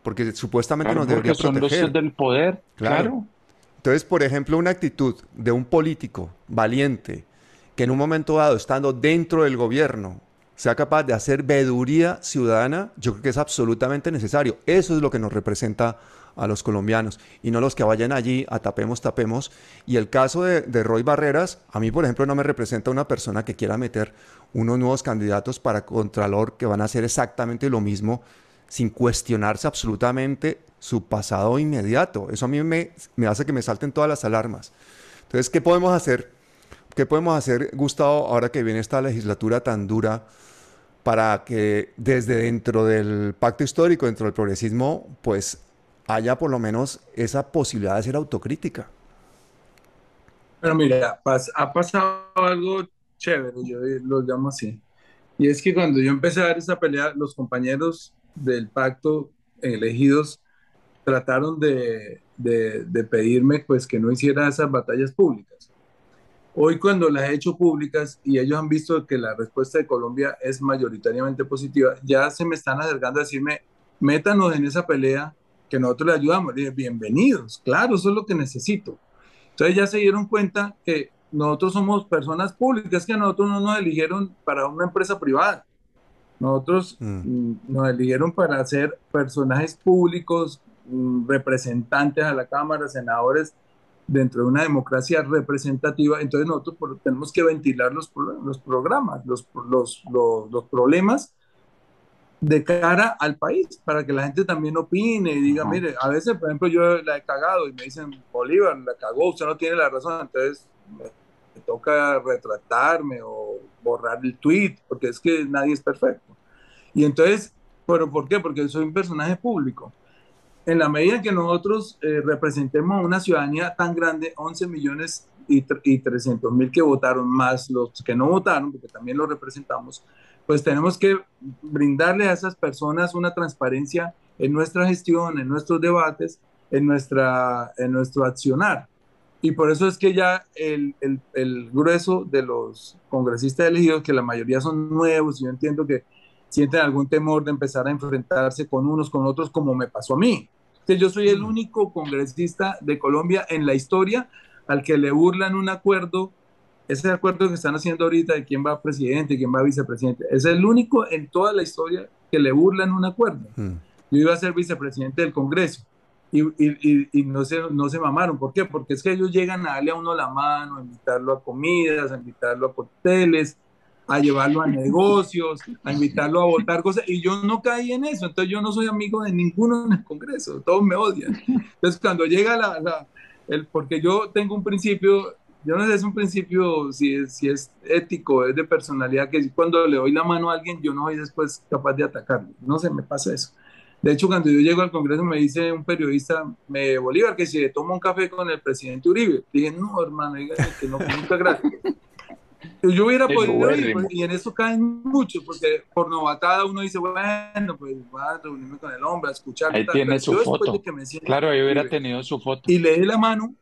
porque supuestamente nos debería proteger. Son los del poder, claro. Entonces, por ejemplo, una actitud de un político valiente que en un momento dado, estando dentro del gobierno, sea capaz de hacer veeduría ciudadana, yo creo que es absolutamente necesario. Eso es lo que nos representa a los colombianos y no los que vayan allí a tapemos, tapemos. Y el caso de, Roy Barreras, a mí, por ejemplo, no me representa una persona que quiera meter unos nuevos candidatos para Contralor que van a hacer exactamente lo mismo sin cuestionarse absolutamente su pasado inmediato. Eso a mí me, me hace que me salten todas las alarmas. Entonces, ¿qué podemos hacer? ¿Qué podemos hacer, Gustavo, ahora que viene esta legislatura tan dura? para que desde dentro del pacto histórico, dentro del progresismo, pues haya por lo menos esa posibilidad de ser autocrítica. Pero mira, ha pasado algo chévere, yo lo llamo así. Y es que cuando yo empecé a dar esa pelea, los compañeros del pacto elegidos trataron de, de, pedirme pues que no hiciera esas batallas públicas. Hoy cuando las he hecho públicas y ellos han visto que la respuesta de Colombia es mayoritariamente positiva, ya se me están acercando a decirme, métanos en esa pelea que nosotros le ayudamos. bienvenidos, claro, eso es lo que necesito. Entonces ya se dieron cuenta que nosotros somos personas públicas, que nosotros no nos eligieron para una empresa privada. Nosotros mm. Mm, nos eligieron para ser personajes públicos, mm, representantes a la Cámara, senadores dentro de una democracia representativa. Entonces nosotros tenemos que ventilar los, los programas, los, los, los, los problemas de cara al país, para que la gente también opine y diga, mire, a veces, por ejemplo, yo la he cagado y me dicen, Bolívar, la cagó, usted no tiene la razón, entonces me, toca retratarme o borrar el tweet, porque es que nadie es perfecto. Y entonces, ¿pero por qué? Porque soy un personaje público. En la medida que nosotros eh, representemos a una ciudadanía tan grande, 11 millones y, y 300 mil que votaron, más los que no votaron, porque también los representamos, pues tenemos que brindarle a esas personas una transparencia en nuestra gestión, en nuestros debates, en, nuestra, en nuestro accionar. Y por eso es que ya el, el, el, grueso de los congresistas elegidos, que la mayoría son nuevos, y yo entiendo que sienten algún temor de empezar a enfrentarse con unos, con otros, como me pasó a mí. Entonces, yo soy el único congresista de Colombia en la historia al que le burlan un acuerdo ese acuerdo que están haciendo ahorita de quién va presidente y quién va vicepresidente, es el único en toda la historia que le burlan un acuerdo. Hmm. Yo iba a ser vicepresidente del Congreso y, y, y, no, se, no se mamaron. ¿Por qué? Porque es que ellos llegan a darle a uno la mano, a invitarlo a comidas, a invitarlo a cócteles, a llevarlo a negocios, a invitarlo a votar cosas, y yo no caí en eso, entonces yo no soy amigo de ninguno en el Congreso, todos me odian. Entonces cuando llega la, la el, porque yo tengo un principio, yo no sé, es un principio si es, si es ético, es de personalidad, que cuando le doy la mano a alguien, yo no soy después capaz de atacarlo, no se me pasa eso. De hecho, cuando yo llego al Congreso me dice un periodista, me Bolívar, que si le tomo un café con el presidente Uribe. Dije, no, hermano, dígame que no, muchas gracias. Yo hubiera podido ir, pues, y en eso caen muchos, porque por novatada uno dice, bueno, pues voy a reunirme con el hombre, a escuchar. Ahí tiene su foto. claro, ahí hubiera tenido su foto. Y le di la mano,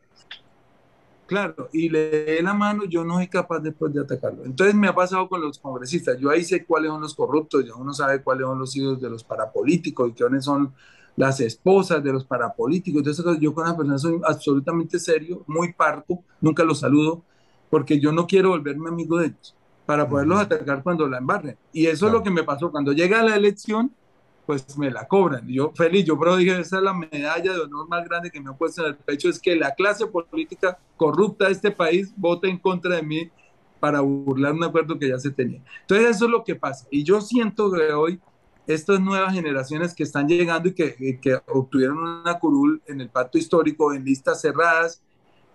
claro, y le di la mano, yo no soy capaz después de atacarlo. Entonces me ha pasado con los congresistas, yo ahí sé cuáles son los corruptos, ya uno sabe cuáles son los hijos de los parapolíticos y quiénes son las esposas de los parapolíticos. Entonces yo con una persona soy absolutamente serio, muy parco, nunca los saludo porque yo no quiero volverme amigo de ellos para poderlos atacar cuando la embarren. Y eso es lo que me pasó. Cuando llega la elección, pues me la cobran. Yo feliz, yo pero dije, esa es la medalla de honor más grande que me han puesto en el pecho, es que la clase política corrupta de este país vote en contra de mí para burlar un acuerdo que ya se tenía. Entonces eso es lo que pasa. Y yo siento que hoy estas nuevas generaciones que están llegando y que, que obtuvieron una curul en el pacto histórico, en listas cerradas,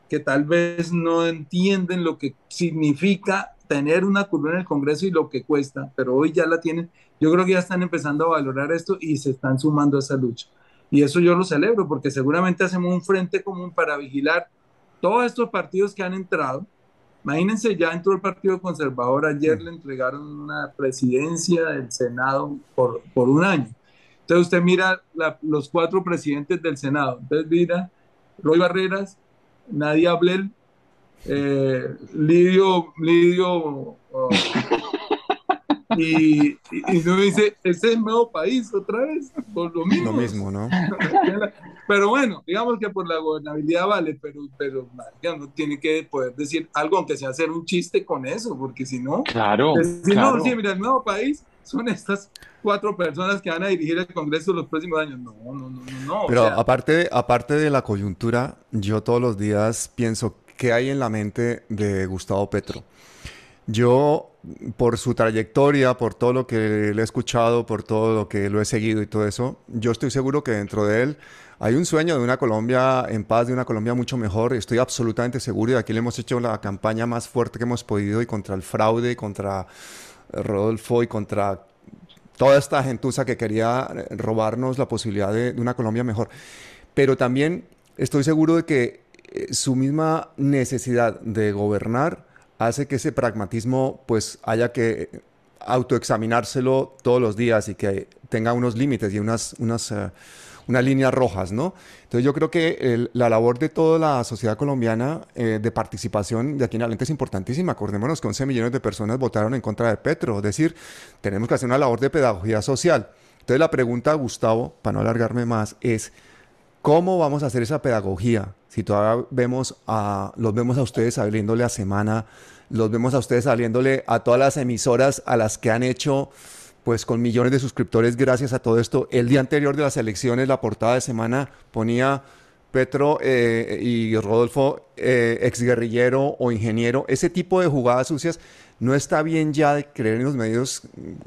que tal vez no entienden lo que significa tener una curva en el Congreso y lo que cuesta, pero hoy ya la tienen. Yo creo que ya están empezando a valorar esto y se están sumando a esa lucha. Y eso yo lo celebro porque seguramente hacemos un frente común para vigilar todos estos partidos que han entrado. Imagínense, ya entró el Partido Conservador, ayer le entregaron una presidencia del Senado por, por un año. Entonces usted mira los cuatro presidentes del Senado. Entonces mira Roy Barreras, Nadia Blel, eh, Lidio, Lidio, oh, y, y, me dice, ese es el nuevo país otra vez, por lo mismo. Lo mismo, ¿no? pero bueno, digamos que por la gobernabilidad vale, pero, pero no tiene que poder decir algo, aunque sea hacer un chiste con eso, porque si no, claro, si no, sí, mira, el nuevo país son estas cuatro personas que van a dirigir el Congreso los próximos años. No, no, no, no. Pero aparte, aparte de la coyuntura, yo todos los días pienso qué hay en la mente de Gustavo Petro. Yo, por su trayectoria, por todo lo que le he escuchado, por todo lo que lo he seguido y todo eso, yo estoy seguro que dentro de él hay un sueño de una Colombia en paz, de una Colombia mucho mejor. Estoy absolutamente seguro y aquí le hemos hecho la campaña más fuerte que hemos podido y contra el fraude, contra Rodolfo y contra toda esta gentuza que quería robarnos la posibilidad de, una Colombia mejor. Pero también estoy seguro de que eh, su misma necesidad de gobernar hace que ese pragmatismo pues haya que autoexaminárselo todos los días y que tenga unos límites y unas, unas eh, unas líneas rojas, ¿no? Entonces yo creo que la labor de toda la sociedad colombiana eh, de participación de aquí en adelante es importantísima. Acordémonos que 11 millones de personas votaron en contra de Petro, es decir, tenemos que hacer una labor de pedagogía social. Entonces la pregunta, Gustavo, para no alargarme más, es ¿cómo vamos a hacer esa pedagogía? Si todavía vemos a, los vemos a ustedes saliéndole a semana, los vemos a ustedes saliéndole a todas las emisoras a las que han hecho pues con millones de suscriptores gracias a todo esto. El día anterior de las elecciones, la portada de semana ponía Petro eh, y Rodolfo, eh, exguerrillero o ingeniero. Ese tipo de jugadas sucias no está bien ya de creer en los medios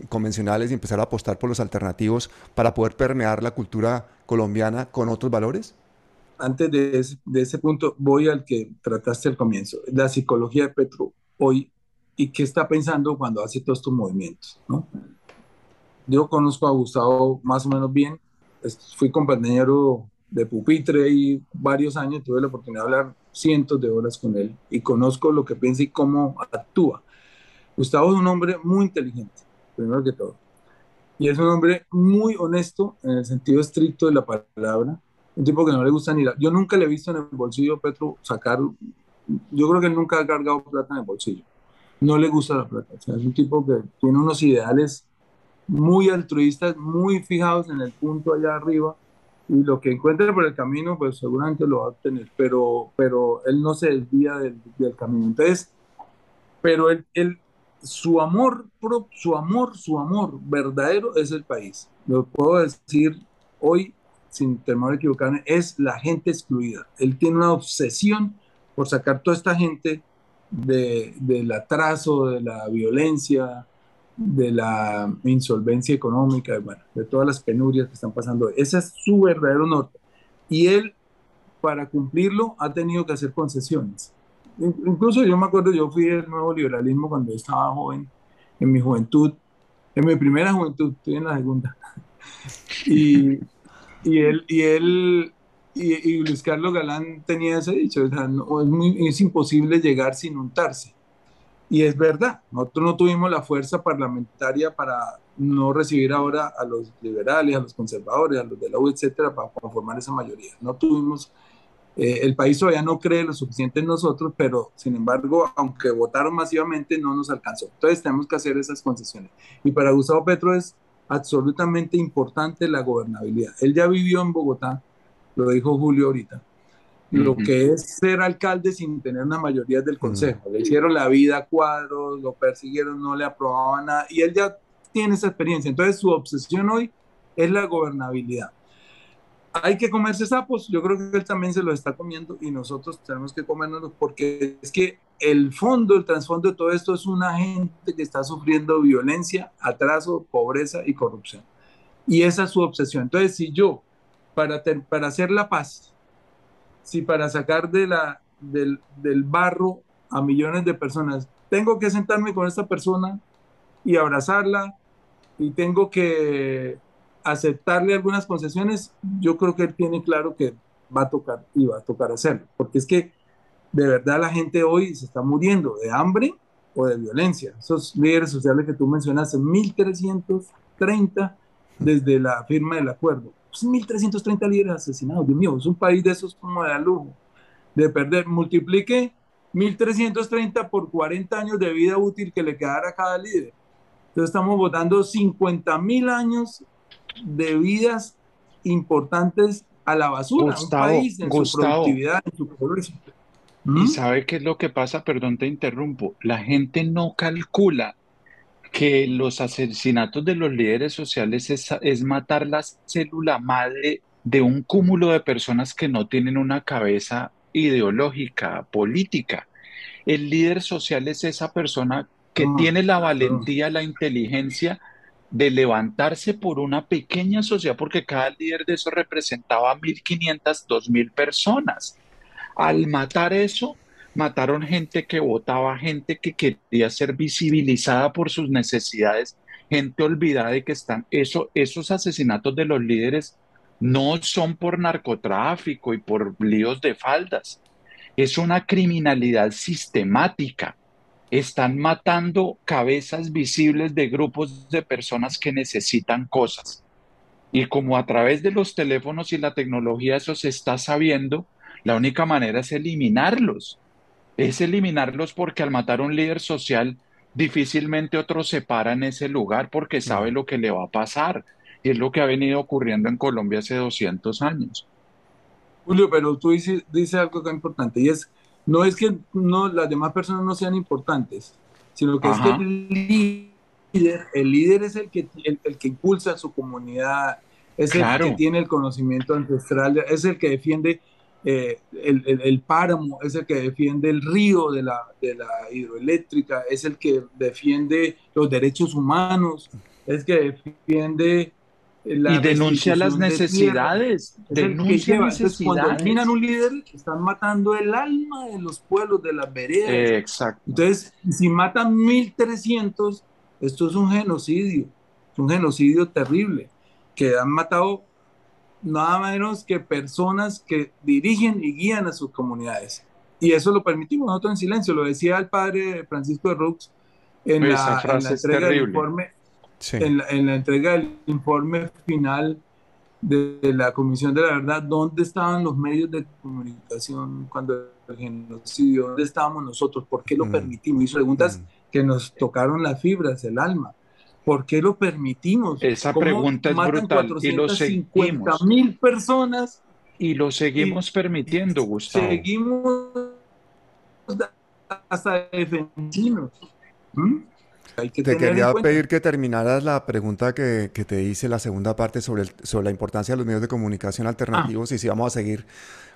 convencionales y empezar a apostar por los alternativos para poder permear la cultura colombiana con otros valores. Antes de ese, punto, voy al que trataste al comienzo, la psicología de Petro hoy y qué está pensando cuando hace todos estos movimientos. Yo conozco a Gustavo más o menos bien, fui compañero de pupitre y varios años tuve la oportunidad de hablar cientos de horas con él y conozco lo que piensa y cómo actúa. Gustavo es un hombre muy inteligente, primero que todo. Y es un hombre muy honesto en el sentido estricto de la palabra. Un tipo que no le gusta ni la... Yo nunca le he visto en el bolsillo Petro sacar... Yo creo que él nunca ha cargado plata en el bolsillo. No le gusta la plata. O sea, es un tipo que tiene unos ideales muy altruistas, muy fijados en el punto allá arriba y lo que encuentre por el camino, pues seguramente lo va a obtener, pero, pero él no se desvía del, del camino. Entonces, pero él, él, su amor, su amor, su amor verdadero es el país. Lo puedo decir hoy sin temor a equivocarme, es la gente excluida. Él tiene una obsesión por sacar toda esta gente de, del atraso, de la violencia, de la insolvencia económica, de todas las penurias que están pasando. Ese es su verdadero norte. Y él, para cumplirlo, ha tenido que hacer concesiones. Incluso yo me acuerdo, yo fui del nuevo liberalismo cuando estaba joven, en mi juventud, en mi primera juventud, estoy en la segunda. Y, y él, y él, y, Luis Carlos Galán tenía ese dicho, no, es, muy, es imposible llegar sin untarse. Y es verdad, nosotros no tuvimos la fuerza parlamentaria para no recibir ahora a los liberales, a los conservadores, a los de la U, etcétera, para conformar esa mayoría. No tuvimos, eh, el país todavía no cree lo suficiente en nosotros, pero sin embargo, aunque votaron masivamente, no nos alcanzó. Entonces tenemos que hacer esas concesiones. Y para Gustavo Petro es absolutamente importante la gobernabilidad. Él ya vivió en Bogotá, lo dijo Julio ahorita lo que es ser alcalde sin tener una mayoría del consejo. Le hicieron la vida a cuadros, lo persiguieron, no le aprobaban nada y él ya tiene esa experiencia. Entonces su obsesión hoy es la gobernabilidad. Hay que comerse sapos, yo creo que él también se lo está comiendo y nosotros tenemos que comérnoslos porque es que el fondo, el trasfondo de todo esto es una gente que está sufriendo violencia, atraso, pobreza y corrupción. Y esa es su obsesión. Entonces, si yo, para, para hacer la paz, si para sacar del, del barro a millones de personas tengo que sentarme con esta persona y abrazarla y tengo que aceptarle algunas concesiones, yo creo que él tiene claro que va a tocar y va a tocar hacerlo, porque es que de verdad la gente hoy se está muriendo de hambre o de violencia. Esos líderes sociales que tú mencionaste, 1330 desde la firma del acuerdo. 1.330 pues, líderes asesinados, Dios mío, es un país de esos como de lujo, de perder, multiplique 1.330 por 40 años de vida útil que le quedara a cada líder. Entonces estamos votando 50.000 años de vidas importantes a la basura, un país en su productividad, en su progreso. ¿Y ¿Mm? sabe qué es lo que pasa? Perdón, te interrumpo. La gente no calcula que los asesinatos de los líderes sociales es, matar la célula madre de un cúmulo de personas que no tienen una cabeza ideológica, política. El líder social es esa persona que ah, tiene la valentía, la inteligencia de levantarse por una pequeña sociedad, porque cada líder de eso representaba 1.500, 2.000 personas. Al matar eso, mataron gente que votaba, gente que quería ser visibilizada por sus necesidades, gente olvidada de que están, eso, esos asesinatos de los líderes no son por narcotráfico y por líos de faldas, es una criminalidad sistemática. Están matando cabezas visibles de grupos de personas que necesitan cosas. Y como a través de los teléfonos y la tecnología eso se está sabiendo, la única manera es eliminarlos es eliminarlos porque al matar a un líder social difícilmente otro se para en ese lugar porque sabe lo que le va a pasar. Y es lo que ha venido ocurriendo en Colombia hace 200 años. Julio, pero tú dices, algo tan importante y es, no es que no, las demás personas no sean importantes, sino que es que el líder, el líder es el que, el, que impulsa a su comunidad, es el que tiene el conocimiento ancestral, es el que defiende eh, el, el, páramo es el que defiende el río de la, de la hidroeléctrica, es el que defiende los derechos humanos, es que defiende la y denuncia las necesidades. Denuncia necesidades. cuando eliminan un líder, están matando el alma de los pueblos, de las veredas. exacto. Entonces, si matan 1.300, esto es un genocidio, es un genocidio terrible, que han matado nada menos que personas que dirigen y guían a sus comunidades. Y eso lo permitimos nosotros en silencio, lo decía el padre Francisco de Rux en, la, entrega del informe, en, la, entrega del informe final de, la Comisión de la Verdad, ¿dónde estaban los medios de comunicación cuando el genocidio? ¿Dónde estábamos nosotros? ¿Por qué lo mm. permitimos? Y preguntas mm. que nos tocaron las fibras, el alma. ¿Por qué lo permitimos? Esa pregunta es brutal y lo seguimos. mil personas. Y lo seguimos permitiendo, Gustavo. Seguimos hasta defendidos. ¿Mm? Te quería pedir que terminaras la pregunta que, te hice, la segunda parte sobre, sobre la importancia de los medios de comunicación alternativos y si vamos a seguir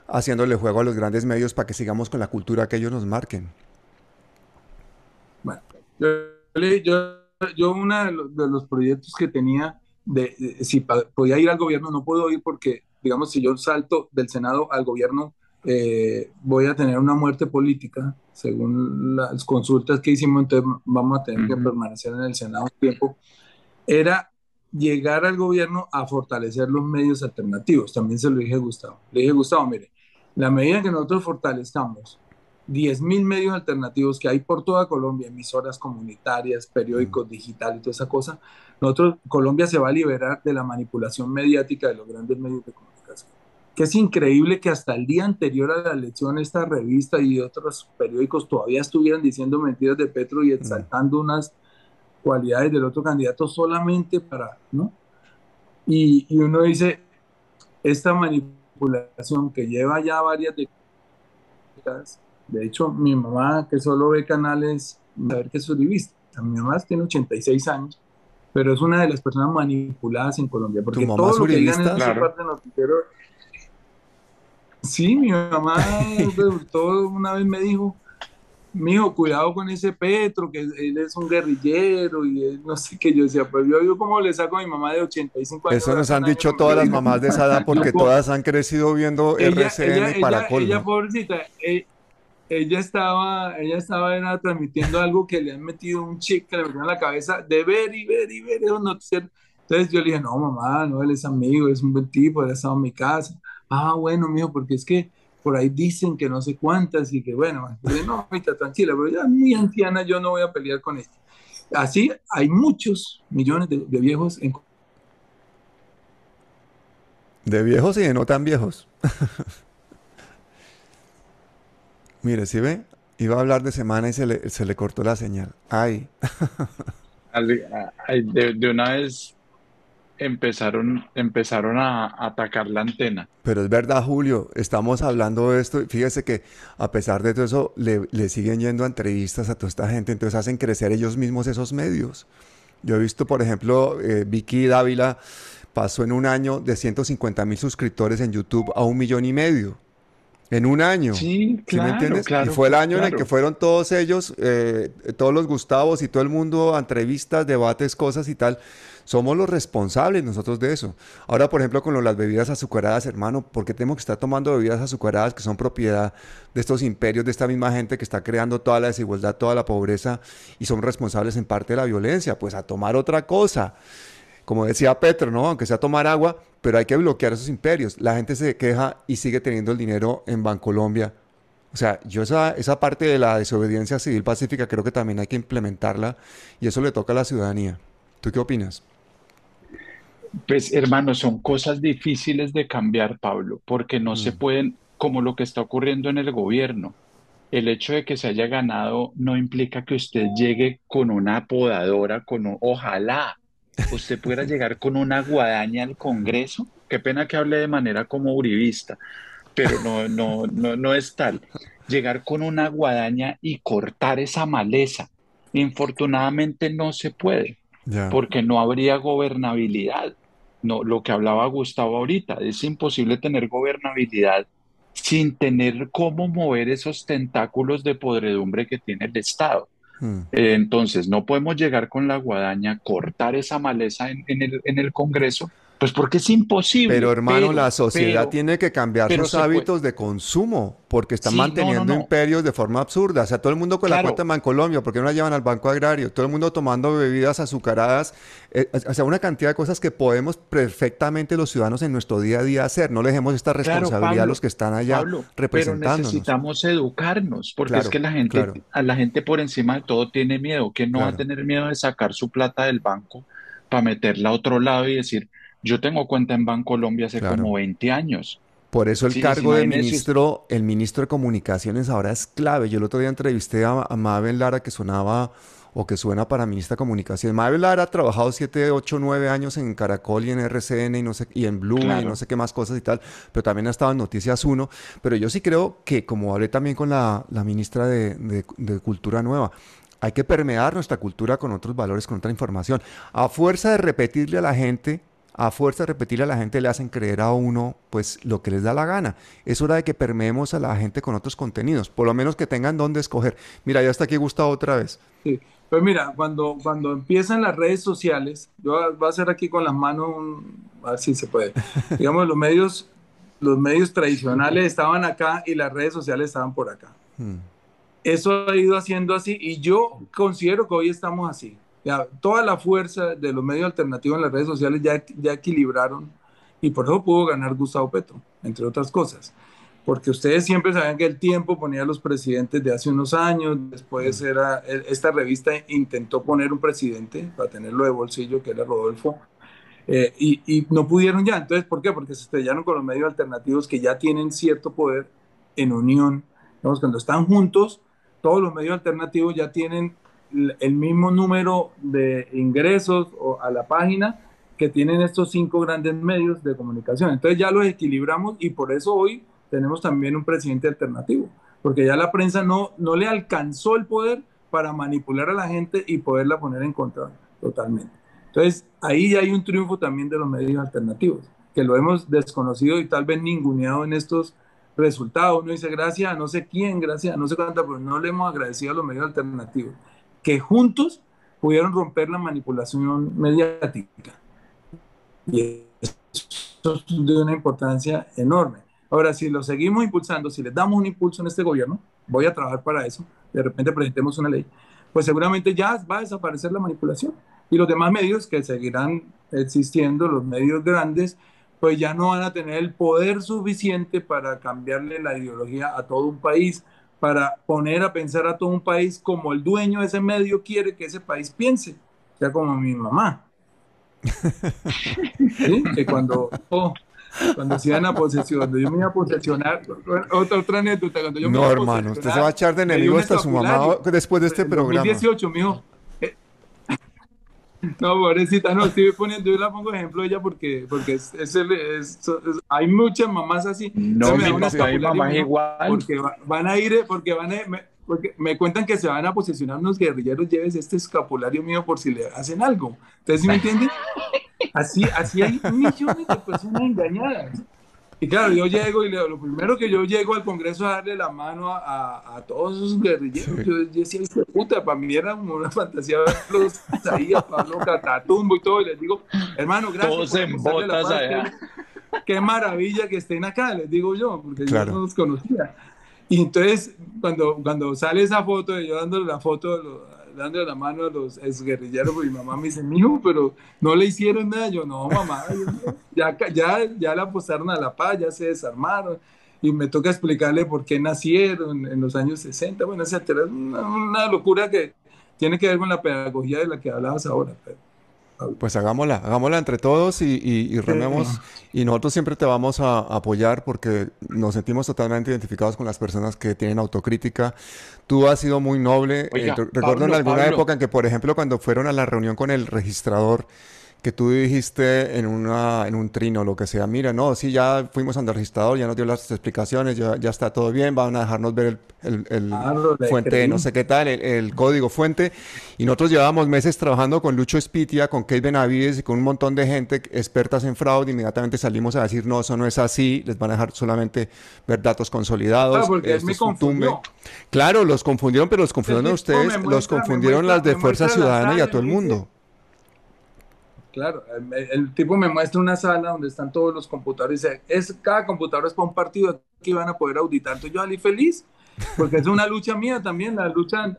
haciéndole juego a los grandes medios para que sigamos con la cultura que ellos nos marquen. Bueno, yo, yo, uno de los, proyectos que tenía, de, si podía ir al gobierno, no puedo ir porque, digamos, si yo salto del Senado al gobierno, eh, voy a tener una muerte política, según las consultas que hicimos, entonces vamos a tener que permanecer en el Senado un tiempo, era llegar al gobierno a fortalecer los medios alternativos. También se lo dije a Gustavo. Le dije, Gustavo, mire, la medida en que nosotros fortalezcamos 10.000 medios alternativos que hay por toda Colombia, emisoras comunitarias, periódicos digitales y toda esa cosa, nosotros, Colombia se va a liberar de la manipulación mediática de los grandes medios de comunicación. Que es increíble que hasta el día anterior a la elección esta revista y otros periódicos todavía estuvieran diciendo mentiras de Petro y exaltando unas cualidades del otro candidato solamente para, ¿no? Y, y uno dice, esta manipulación que lleva ya varias décadas. De hecho, mi mamá, que solo ve canales, saber que es uribista. Mi mamá tiene 86 años, pero es una de las personas manipuladas en Colombia. Porque ¿Tu mamá todo es lo que digan en esa parte noticiero. Sí, mi mamá todo una vez me dijo, mijo, cuidado con ese Petro, que él es un guerrillero y no sé qué. Yo decía, pues yo digo cómo le saco a mi mamá de 85 años. Eso nos han dicho todas las mamás de esa edad porque todas han crecido viendo RCN para ella, ella, pobrecita, e, ella, estaba, ella estaba era, transmitiendo algo que le han metido un chip que le metió en la cabeza de ver y ver y ver esos noticieros. Entonces yo le dije, no, mamá, no, él es amigo, es un buen tipo, él ha estado en mi casa. Ah, bueno, mijo, porque es que por ahí dicen que no sé cuántas y que bueno, no, ahorita tranquila, pero ya muy anciana yo no voy a pelear con esto. Así hay muchos millones de, viejos en... De viejos y de no tan viejos. Mire, si ve? Iba a hablar de semana y se le, se le cortó la señal. Ay. de, de, una vez empezaron, empezaron a, atacar la antena. Pero es verdad, Julio, estamos hablando de esto. Fíjese que a pesar de todo eso, le, siguen yendo a entrevistas a toda esta gente, entonces hacen crecer ellos mismos esos medios. Yo he visto, por ejemplo, eh, Vicky Dávila pasó en un año de 150 mil suscriptores en YouTube a un millón y medio. En un año. Sí, claro. me entiendes? y fue el año en el que fueron todos ellos, eh, todos los Gustavos y todo el mundo a entrevistas, debates, cosas y tal. Somos los responsables nosotros de eso. Ahora, por ejemplo, con las bebidas azucaradas, hermano, ¿por qué tenemos que estar tomando bebidas azucaradas que son propiedad de estos imperios, de esta misma gente que está creando toda la desigualdad, toda la pobreza y son responsables en parte de la violencia? Pues a tomar otra cosa. Como decía Petro, ¿no? Aunque sea tomar agua, pero hay que bloquear esos imperios. La gente se queja y sigue teniendo el dinero en Bancolombia. O sea, yo esa, esa parte de la desobediencia civil pacífica creo que también hay que implementarla y eso le toca a la ciudadanía. ¿Tú qué opinas? Pues hermano, son cosas difíciles de cambiar, Pablo, porque no se mm. pueden, como lo que está ocurriendo en el gobierno. El hecho de que se haya ganado no implica que usted llegue con una podadora, con ojalá usted pudiera llegar con una guadaña al Congreso. Qué pena que hable de manera como uribista, pero no, no, no, no es tal. Llegar con una guadaña y cortar esa maleza. Infortunadamente no se puede porque no habría gobernabilidad. No, lo que hablaba Gustavo ahorita, es imposible tener gobernabilidad sin tener cómo mover esos tentáculos de podredumbre que tiene el Estado. Hmm. entonces, no podemos llegar con la guadaña, cortar esa maleza en, el, en el Congreso pues porque es imposible. Pero hermano, la sociedad tiene que cambiar sus hábitos de consumo porque están manteniendo imperios de forma absurda. O sea, todo el mundo con la cuenta en Bancolombia, ¿por qué no la llevan al Banco Agrario? Todo el mundo tomando bebidas azucaradas. Eh, o sea, una cantidad de cosas que podemos perfectamente los ciudadanos en nuestro día a día hacer. No le dejemos esta responsabilidad a los que están allá representándonos. Pero necesitamos educarnos porque es que la gente, a la gente por encima de todo tiene miedo. que no va a tener miedo de sacar su plata del banco para meterla a otro lado y decir yo tengo cuenta en Bancolombia hace como 20 años. Por eso el cargo de ministro, el ministro de Comunicaciones ahora es clave. Yo el otro día entrevisté a, Mabel Lara que sonaba o que suena para ministra de Comunicaciones. Mabel Lara ha trabajado 7, 8, 9 años en Caracol y en RCN y, no sé, y en Blue y no sé qué más cosas y tal, pero también ha estado en Noticias 1. Pero yo sí creo que, como hablé también con la, ministra de Cultura Nueva, Hay que permear nuestra cultura con otros valores, con otra información. A fuerza de repetirle a la gente, a fuerza de repetirle a la gente, le hacen creer a uno pues lo que les da la gana. Es hora de que permeemos a la gente con otros contenidos, por lo menos que tengan dónde escoger. Mira, ya está aquí Gustavo otra vez. Sí. Pues mira, cuando, cuando empiezan las redes sociales, yo voy a hacer aquí con las manos, a ver si se puede. Digamos, los medios, los medios tradicionales estaban acá y las redes sociales estaban por acá. Hmm. Eso ha ido haciendo así y yo considero que hoy estamos así. Ya, toda la fuerza de los medios alternativos en las redes sociales ya, ya equilibraron y por eso pudo ganar Gustavo Petro, entre otras cosas porque ustedes siempre sabían que el tiempo ponía a los presidentes de hace unos años, después era, e, esta revista intentó poner un presidente para tenerlo de bolsillo, que era Rodolfo, eh, y, y, no pudieron ya. Entonces, ¿por qué? Porque se estrellaron con los medios alternativos que ya tienen cierto poder en unión. cuando están juntos, todos los medios alternativos ya tienen el mismo número de ingresos a la página que tienen estos cinco grandes medios de comunicación. Entonces ya los equilibramos y por eso hoy tenemos también un presidente alternativo, porque ya la prensa no, no le alcanzó el poder para manipular a la gente y poderla poner en contra totalmente. Entonces, ahí hay un triunfo también de los medios alternativos, que lo hemos desconocido y tal vez ninguneado en estos resultados. Uno dice gracias a no sé quién, gracias a no sé cuánta, pero no le hemos agradecido a los medios alternativos, que juntos pudieron romper la manipulación mediática. Y eso es de una importancia enorme. Ahora, si lo seguimos impulsando, si les damos un impulso en este gobierno, voy a trabajar para eso, de repente presentemos una ley, pues seguramente ya va a desaparecer la manipulación. Y los demás medios que seguirán existiendo, los medios grandes, pues ya no van a tener el poder suficiente para cambiarle la ideología a todo un país, para poner a pensar a todo un país como el dueño de ese medio quiere que ese país piense, sea como mi mamá. ¿Sí? Que cuando, oh, cuando se iban a posesión, cuando yo me iba a posesionar, otra, otra anécdota, cuando yo me No, hermano, usted se va a echar de enemigo hasta su mamá después de este programa. 2018, mijo. No, pobrecita, no, estoy poniendo, yo la pongo ejemplo ella porque, porque es, es, hay muchas mamás así. No, mi, mamá es igual. Porque van a ir, porque van a, me, porque me cuentan que se van a posesionar unos guerrilleros, lleves este escapulario mío por si le hacen algo. ¿Ustedes sí me entienden? Así, así hay millones de personas engañadas. Y claro, yo llego y lo, primero que yo llego al Congreso a darle la mano a, a, todos esos guerrilleros. Yo, decía, puta, para mí era como una fantasía verlos ahí, a Pablo Catatumbo y todo. Y les digo, hermano, gracias. Todos en botas allá. Qué, maravilla que estén acá, les digo yo, porque yo no los conocía. Y entonces, cuando, cuando sale esa foto, yo dándole la foto dándole la mano a los exguerrilleros, pues mi mamá me dice, mijo, pero no le hicieron nada. Yo, no, mamá, ya, ya, ya la apostaron a la paz, ya se desarmaron. Y me toca explicarle por qué nacieron en los años 60, bueno, etcétera. Es una, una locura que tiene que ver con la pedagogía de la que hablabas ahora. Pero. Pues hagámosla, hagámosla entre todos y, rememos. Y nosotros siempre te vamos a apoyar porque nos sentimos totalmente identificados con las personas que tienen autocrítica. Tú has sido muy noble. Eh, recuerdo en alguna época en que, por ejemplo, cuando fueron a la reunión con el registrador, que tú dijiste en, una, en un trino, lo que sea, mira, no, sí, ya fuimos al registrador, ya nos dio las explicaciones, ya, ya está todo bien, van a dejarnos ver el, el, fuente, no sé qué tal, el, código fuente. Y nosotros llevábamos meses trabajando con Lucho Spitia, con Kate Benavides y con un montón de gente expertas en fraude. Inmediatamente salimos a decir, no, eso no es así, les van a dejar solamente ver datos consolidados. Claro, porque me confundió. Claro, los confundieron, pero los confundieron a ustedes, los confundieron las de Fuerza Ciudadana y a todo el mundo claro. El, tipo me muestra una sala donde están todos los computadores y dice, es, cada computador es para un partido que van a poder auditar. Entonces yo salí feliz, porque es una lucha mía también, la lucha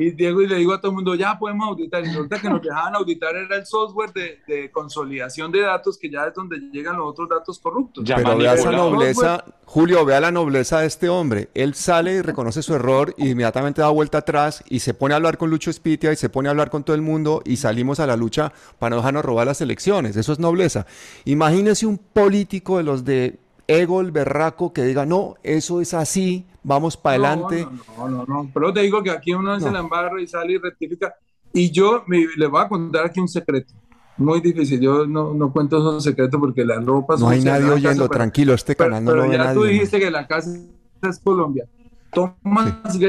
y Diego y le digo a todo el mundo, ya podemos auditar. Y resulta que nos dejaban auditar era el software de, consolidación de datos, que ya es donde llegan los otros datos corruptos. Pero vea esa nobleza, Julio, vea la nobleza de este hombre. Él sale y reconoce su error y inmediatamente da vuelta atrás y se pone a hablar con Lucho Spitia y se pone a hablar con todo el mundo y salimos a la lucha para no dejarnos robar las elecciones. Eso es nobleza. Imagínese un político de los de ego, el berraco, que diga, no, eso es así, vamos para adelante. No, no, no, pero te digo que aquí uno se la embarra y sale y rectifica. Y yo le voy a contar aquí un secreto. Muy difícil, yo no, no cuento esos secretos porque la ropa... No hay nadie oyendo, tranquilo, este canal no lo ve ya tú dijiste que la casa es Colombia. Tomás sí.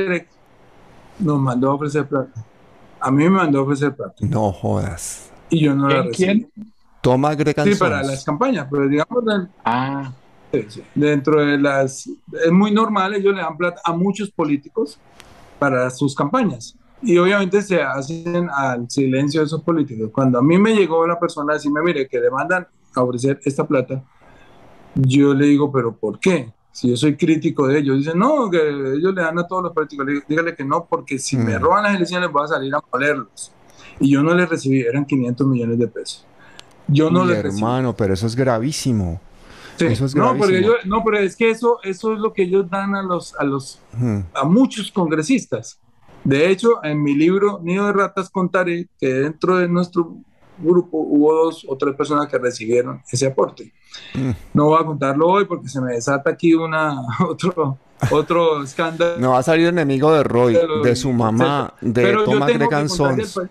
nos mandó a ofrecer plata. A mí me mandó a ofrecer plata. No jodas. Y yo no la ¿En recibí. quién? Toma Gregan Sí, para las campañas, pero digamos, Ah. Dentro de las... Es muy normal, ellos le dan plata a muchos políticos para sus campañas. Y obviamente se hacen al silencio de esos políticos. Cuando a mí me llegó la persona a decirme, mire, que demandan a ofrecer esta plata, yo le digo, pero ¿por qué? Si yo soy crítico de ellos, dicen, no, que ellos le dan a todos los políticos. Digo, dígale que no, porque si me Mm. roban las elecciones voy a salir a molerlos. Y yo no les recibí, eran 500 millones de pesos. Yo no Uy, les recibí. hermano, pero eso es gravísimo. Sí. Eso es no, porque gravísimo. ellos- no, pero es que eso, eso es lo que ellos dan a los, a los, Hmm. a muchos congresistas. De hecho, en mi libro Nido de Ratas contaré que dentro de nuestro grupo hubo dos o tres personas que recibieron ese aporte. Mm. No voy a contarlo hoy porque se me desata aquí una otro otro escándalo. No va a salir enemigo de Roy, Pero- de su mamá, de Pero yo que Gregan Sons. el-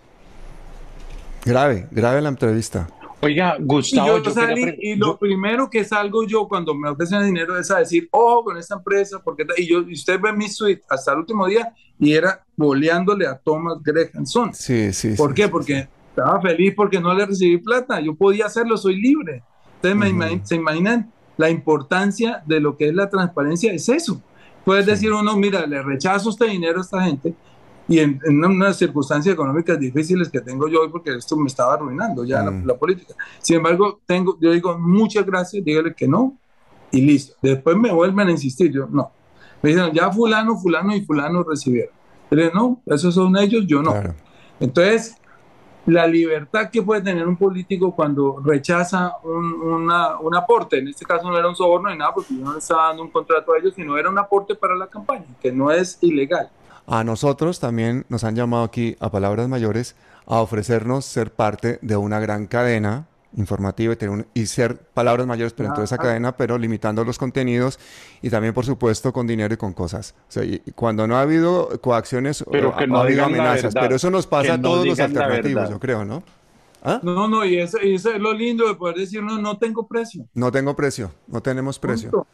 Grave, grave la entrevista. Oiga, Y Gustavo, yo yo quería salí, y lo yo- primero que salgo yo cuando me ofrecen dinero es a decir, ojo con esta empresa, porque ta-". y yo, y usted ve mi suite hasta el último día y era boleándole a Thomas Greganson. Sí, sí. ¿Por sí, qué? sí, Porque estaba feliz porque no le recibí plata. Yo podía hacerlo, soy libre. Ustedes me Ujú. imagi- se imaginan la importancia de lo que es la transparencia, es eso. Puedes Sí. decir uno, mira, le rechazo este dinero a esta gente y en, en unas circunstancias económicas difíciles que tengo yo hoy porque esto me estaba arruinando ya la, Mm. la política. Sin embargo, tengo, yo digo muchas gracias, dígale que no y listo. Después me vuelven a insistir, yo no. Me dicen, ya fulano, fulano y fulano recibieron. Yo digo, no, esos son ellos, yo no. Claro. Entonces, la libertad que puede tener un político cuando rechaza un, una- un aporte, en este caso no era un soborno ni nada, porque yo no estaba dando un contrato a ellos, sino era un aporte para la campaña, que no es ilegal. A nosotros también nos han llamado aquí a Palabras Mayores a ofrecernos ser parte de una gran cadena informativa y, tener un- y ser Palabras Mayores pero en toda esa cadena, pero limitando los contenidos y también, por supuesto, con dinero y con cosas. O sea, y- y cuando no ha habido coacciones, Pero o- que ha, no ha habido amenazas, verdad, pero eso nos pasa que a no todos los alternativos, yo creo, ¿no? ¿Ah? No, no, y eso, y eso es lo lindo de poder decir, no, no tengo precio. No tengo precio, no tenemos precio. Punto.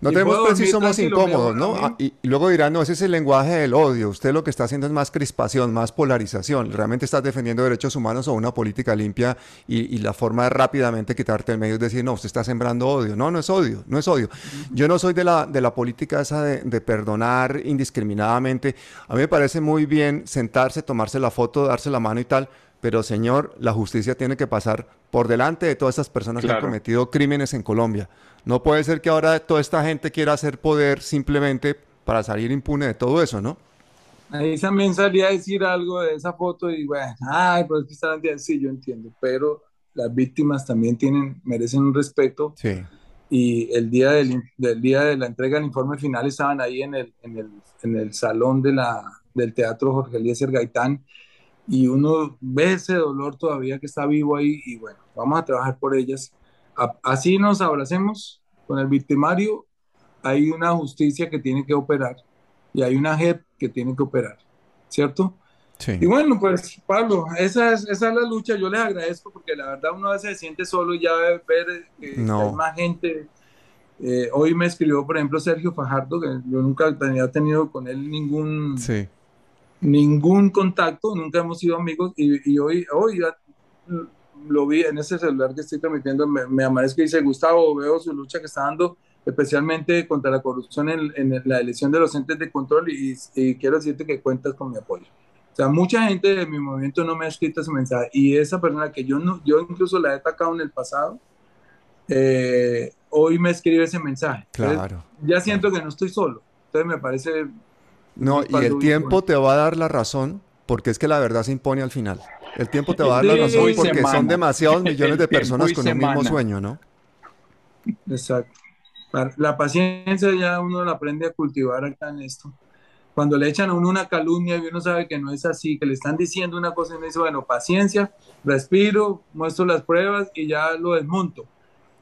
No Y tenemos y dormir somos incómodos, ¿no? Ah, y, y luego dirán, no, ese es el lenguaje del odio. Usted lo que está haciendo es más crispación, más polarización. Realmente estás defendiendo derechos humanos o una política limpia y, y la forma de rápidamente quitarte el medio es decir, no, usted está sembrando odio. No, no es odio, no es odio. Yo no soy de la, de la política esa de, de perdonar indiscriminadamente. A mí me parece muy bien sentarse, tomarse la foto, darse la mano y tal. Pero señor, la justicia tiene que pasar por delante de todas estas personas que han cometido crímenes en Colombia. No puede ser que ahora toda esta gente quiera hacer poder simplemente para salir impune de todo eso, ¿no? Ahí también salía a decir algo de esa foto y bueno, ay, pues que estaban diciendo, sí, yo entiendo, pero las víctimas también tienen, merecen un respeto Sí. y el día del, del día de la entrega del informe final estaban ahí en el, en el, en el salón de la, del Teatro Jorge Eliezer Gaitán y uno ve ese dolor todavía que está vivo ahí y bueno, vamos a trabajar por ellas. Así nos abracemos con el victimario, hay una justicia que tiene que operar y hay una JEP que tiene que operar, ¿cierto? Sí. Y bueno, pues Pablo, esa es, esa es la lucha, yo les agradezco porque la verdad uno a veces se siente solo y ya ve ver que No. hay más gente. Eh, hoy me escribió, por ejemplo, Sergio Fajardo, que yo nunca había tenido con él ningún, Sí. ningún contacto, nunca hemos sido amigos y, y hoy, hoy ya lo vi en ese celular que estoy transmitiendo, me, me amanezco y dice, Gustavo, veo su lucha que está dando especialmente contra la corrupción en, en la elección de los entes de control y, y quiero decirte que cuentas con mi apoyo. O sea, mucha gente de mi movimiento no me ha escrito ese mensaje y esa persona que yo, no, yo incluso la he atacado en el pasado, eh, hoy me escribe ese mensaje. Entonces, Claro. ya siento que no estoy solo. Entonces me parece... No, y el tiempo bueno. te va a dar la razón porque es que la verdad se impone al final. El tiempo te va a dar la razón porque semana. son demasiados millones de personas con un mismo semana. sueño, ¿no? Exacto. La, la paciencia ya uno la aprende a cultivar acá en esto. Cuando le echan a uno una calumnia y uno sabe que no es así, que le están diciendo una cosa y uno dice, bueno, paciencia, respiro, muestro las pruebas y ya lo desmonto.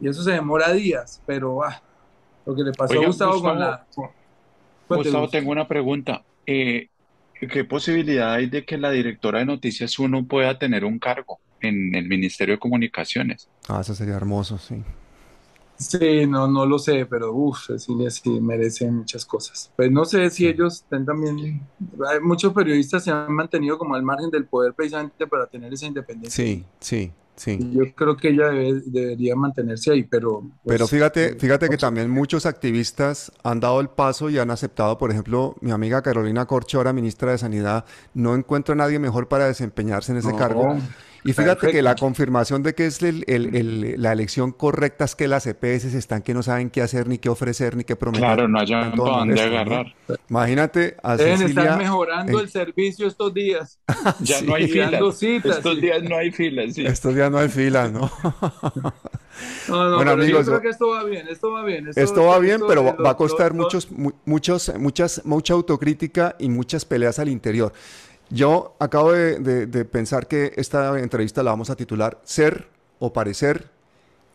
Y eso se demora días, pero ah, lo que le pasó Oiga, a Gustavo, con Gustavo, la... Cuente, Gustavo, Gus. tengo una pregunta. Eh, ¿qué posibilidad hay de que la directora de Noticias Uno pueda tener un cargo en el Ministerio de Comunicaciones? Ah, eso sería hermoso, sí. Sí, no, no lo sé, pero uff, Cecilia sí merece muchas cosas. Pues no sé si ellos están también, hay muchos periodistas se han mantenido como al margen del poder precisamente para tener esa independencia. Sí, sí, sí. Yo creo que ella debe- debería mantenerse ahí, pero Pero pues, fíjate, eh, fíjate que también muchos activistas han dado el paso y han aceptado, por ejemplo, mi amiga Carolina Corcho, ahora ministra de Sanidad, no encuentro a nadie mejor para desempeñarse en ese No, cargo. Y fíjate que la confirmación de que es el- el- el- la elección correcta es que las EPS están que no saben qué hacer, ni qué ofrecer, ni qué prometer. Claro, no hayan para dónde agarrar. Imagínate a Deben estar mejorando el servicio estos días Ya Sí. no hay filas. citas. Estos sí. días no hay filas, sí. Estos días no hay fila, ¿no? No, no, Bueno, pero amigos, yo creo que esto va bien, esto va bien. Esto va bien, esto pero va a costar los- los- muchos, mu- muchos, muchas, mucha autocrítica y muchas peleas al interior. Yo acabo de, pensar que esta entrevista la vamos a titular Ser o Parecer.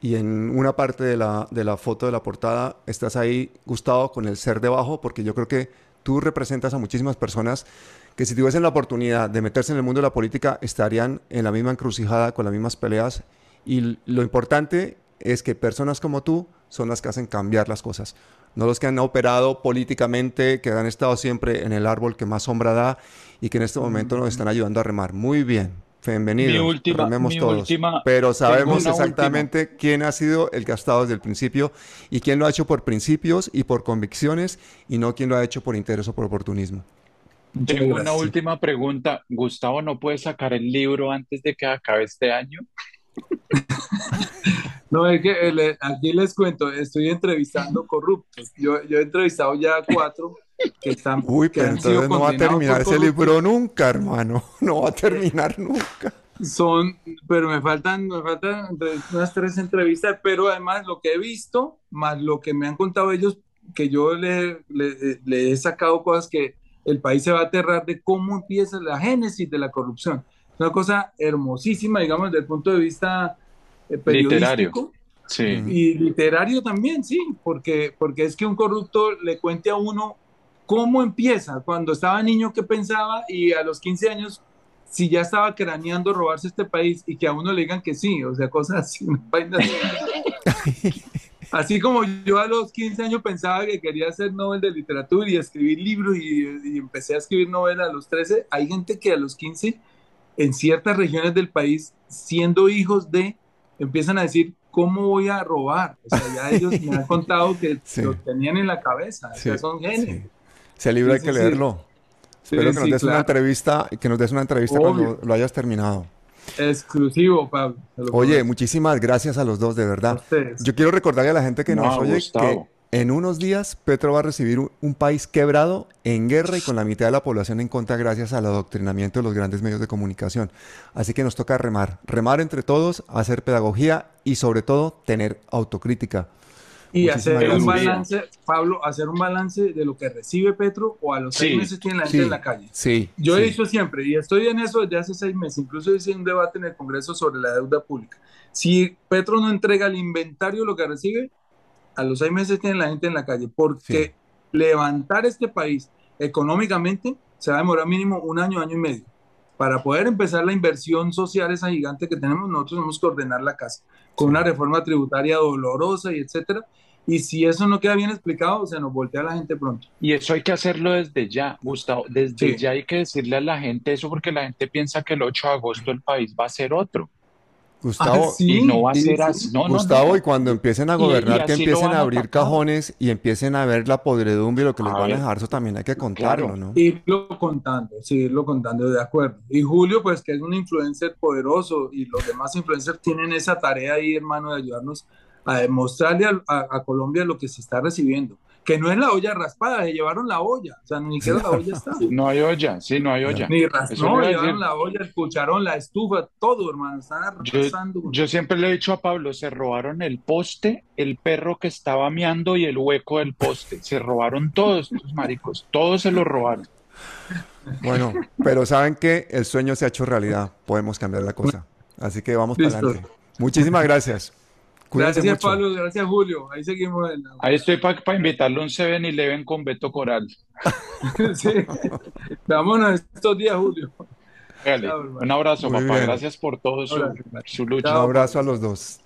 Y en una parte de la, de la foto de la portada estás ahí, Gustavo, con el ser debajo, porque yo creo que tú representas a muchísimas personas que si tuviesen la oportunidad de meterse en el mundo de la política estarían en la misma encrucijada, con las mismas peleas. Y lo importante es que personas como tú son las que hacen cambiar las cosas. No los que han operado políticamente, que han estado siempre en el árbol que más sombra da y que en este momento nos están ayudando a remar. Muy bien. Bienvenidos. Mi última- rememos mi todos. última- Pero sabemos exactamente quién ha sido el que ha estado desde el principio y quién lo ha hecho por principios y por convicciones y no quién lo ha hecho por interés o por oportunismo. Muchas Tengo una última pregunta. Gustavo, ¿no puede sacar el libro antes de que acabe este año? No, es que eh, aquí les cuento, estoy entrevistando corruptos. Yo, yo he entrevistado ya a cuatro que están Uy, que pero entonces no va a terminar ese libro nunca, hermano. No va a terminar nunca. Son, pero me faltan, me faltan unas tres entrevistas, pero además lo que he visto, más lo que me han contado ellos, que yo le, le- le he sacado cosas que el país se va a aterrar de cómo empieza la génesis de la corrupción. Una cosa hermosísima, digamos, desde el punto de vista eh, Literario. periodístico. Sí. Ujú. Y literario también, sí, porque, porque es que un corrupto le cuente a uno cómo empieza, cuando estaba niño, qué pensaba, y a los 15 años, si ya estaba craneando robarse este país, y que a uno le digan que sí, o sea, cosas así, así. Como yo a los 15 años pensaba que quería ser Nobel de Literatura y escribir libros, y, y empecé a escribir novelas a los 13, hay gente que a los 15, en ciertas regiones del país, siendo hijos de, empiezan a decir, ¿cómo voy a robar? O sea, ya ellos me han contado que Sí. lo tenían en la cabeza, o sea, Sí, son genios. sí. Ese libro hay Sí, que leerlo. Sí, Espero que nos sí, des una entrevista, que nos des una entrevista Obvio. cuando lo hayas terminado. Exclusivo, Pablo. Oye, muchísimas gracias a los dos, de verdad. Yo quiero recordarle a la gente que No, nos oye Gustavo. que en unos días Petro va a recibir un, un país quebrado, en guerra y con la mitad de la población en contra gracias al adoctrinamiento de los grandes medios de comunicación. Así que nos toca remar, remar entre todos, hacer pedagogía y sobre todo tener autocrítica. Y Muchísimas hacer un balance, Pablo, hacer un balance de lo que recibe Petro o a los seis meses tiene la gente Sí, en la calle. sí, Yo sí. he dicho siempre, y estoy en eso desde hace seis meses, incluso hice un debate en el Congreso sobre la deuda pública. Si Petro no entrega el inventario de lo que recibe, a los seis meses tiene la gente en la calle, porque levantar este país económicamente se va a demorar mínimo un año, año y medio. Para poder empezar la inversión social, esa gigante que tenemos, nosotros tenemos que ordenar la casa con Sí. una reforma tributaria dolorosa y etcétera. Y si eso no queda bien explicado, se nos voltea la gente pronto. Y eso hay que hacerlo desde ya, Gustavo. Desde Sí. ya hay que decirle a la gente eso porque la gente piensa que el 8 de agosto el país va a ser otro. Gustavo, Ah, sí. y no va a sí, ser sí. así. No, no, Gustavo, no. y cuando empiecen a Y- y gobernar, que empiecen a abrir cajones y empiecen a ver la podredumbre y lo que les A van a dejar, eso también hay que contarlo, Claro. ¿no? Irlo contando, sí, irlo contando, de acuerdo. Y Julio, pues que es un influencer poderoso y los demás influencers tienen esa tarea ahí, hermano, de ayudarnos a demostrarle a, a- a Colombia lo que se está recibiendo. Que no es la olla raspada, se llevaron la olla, o sea, ni siquiera la olla está. No hay olla, sí, no hay olla. Ni ras- no, llevaron decir. la olla, el cucharón, la estufa, todo, hermano, están arrasando. yo siempre le he dicho a Pablo, se robaron el poste, el perro que estaba meando y el hueco del poste. Se robaron todos estos maricos, todos se los robaron. Bueno, pero saben que el sueño se ha hecho realidad, podemos cambiar la cosa. Así que vamos para adelante. Muchísimas gracias. Gracias, mucho. Pablo, gracias, Julio. Ahí seguimos. En la- Ahí estoy para invitarle a un 7-Eleven con Beto Coral. sí. Vámonos estos días, Julio. Chao. Un abrazo, Muy papá. bien. Gracias por todo su lucha. Un abrazo a los dos.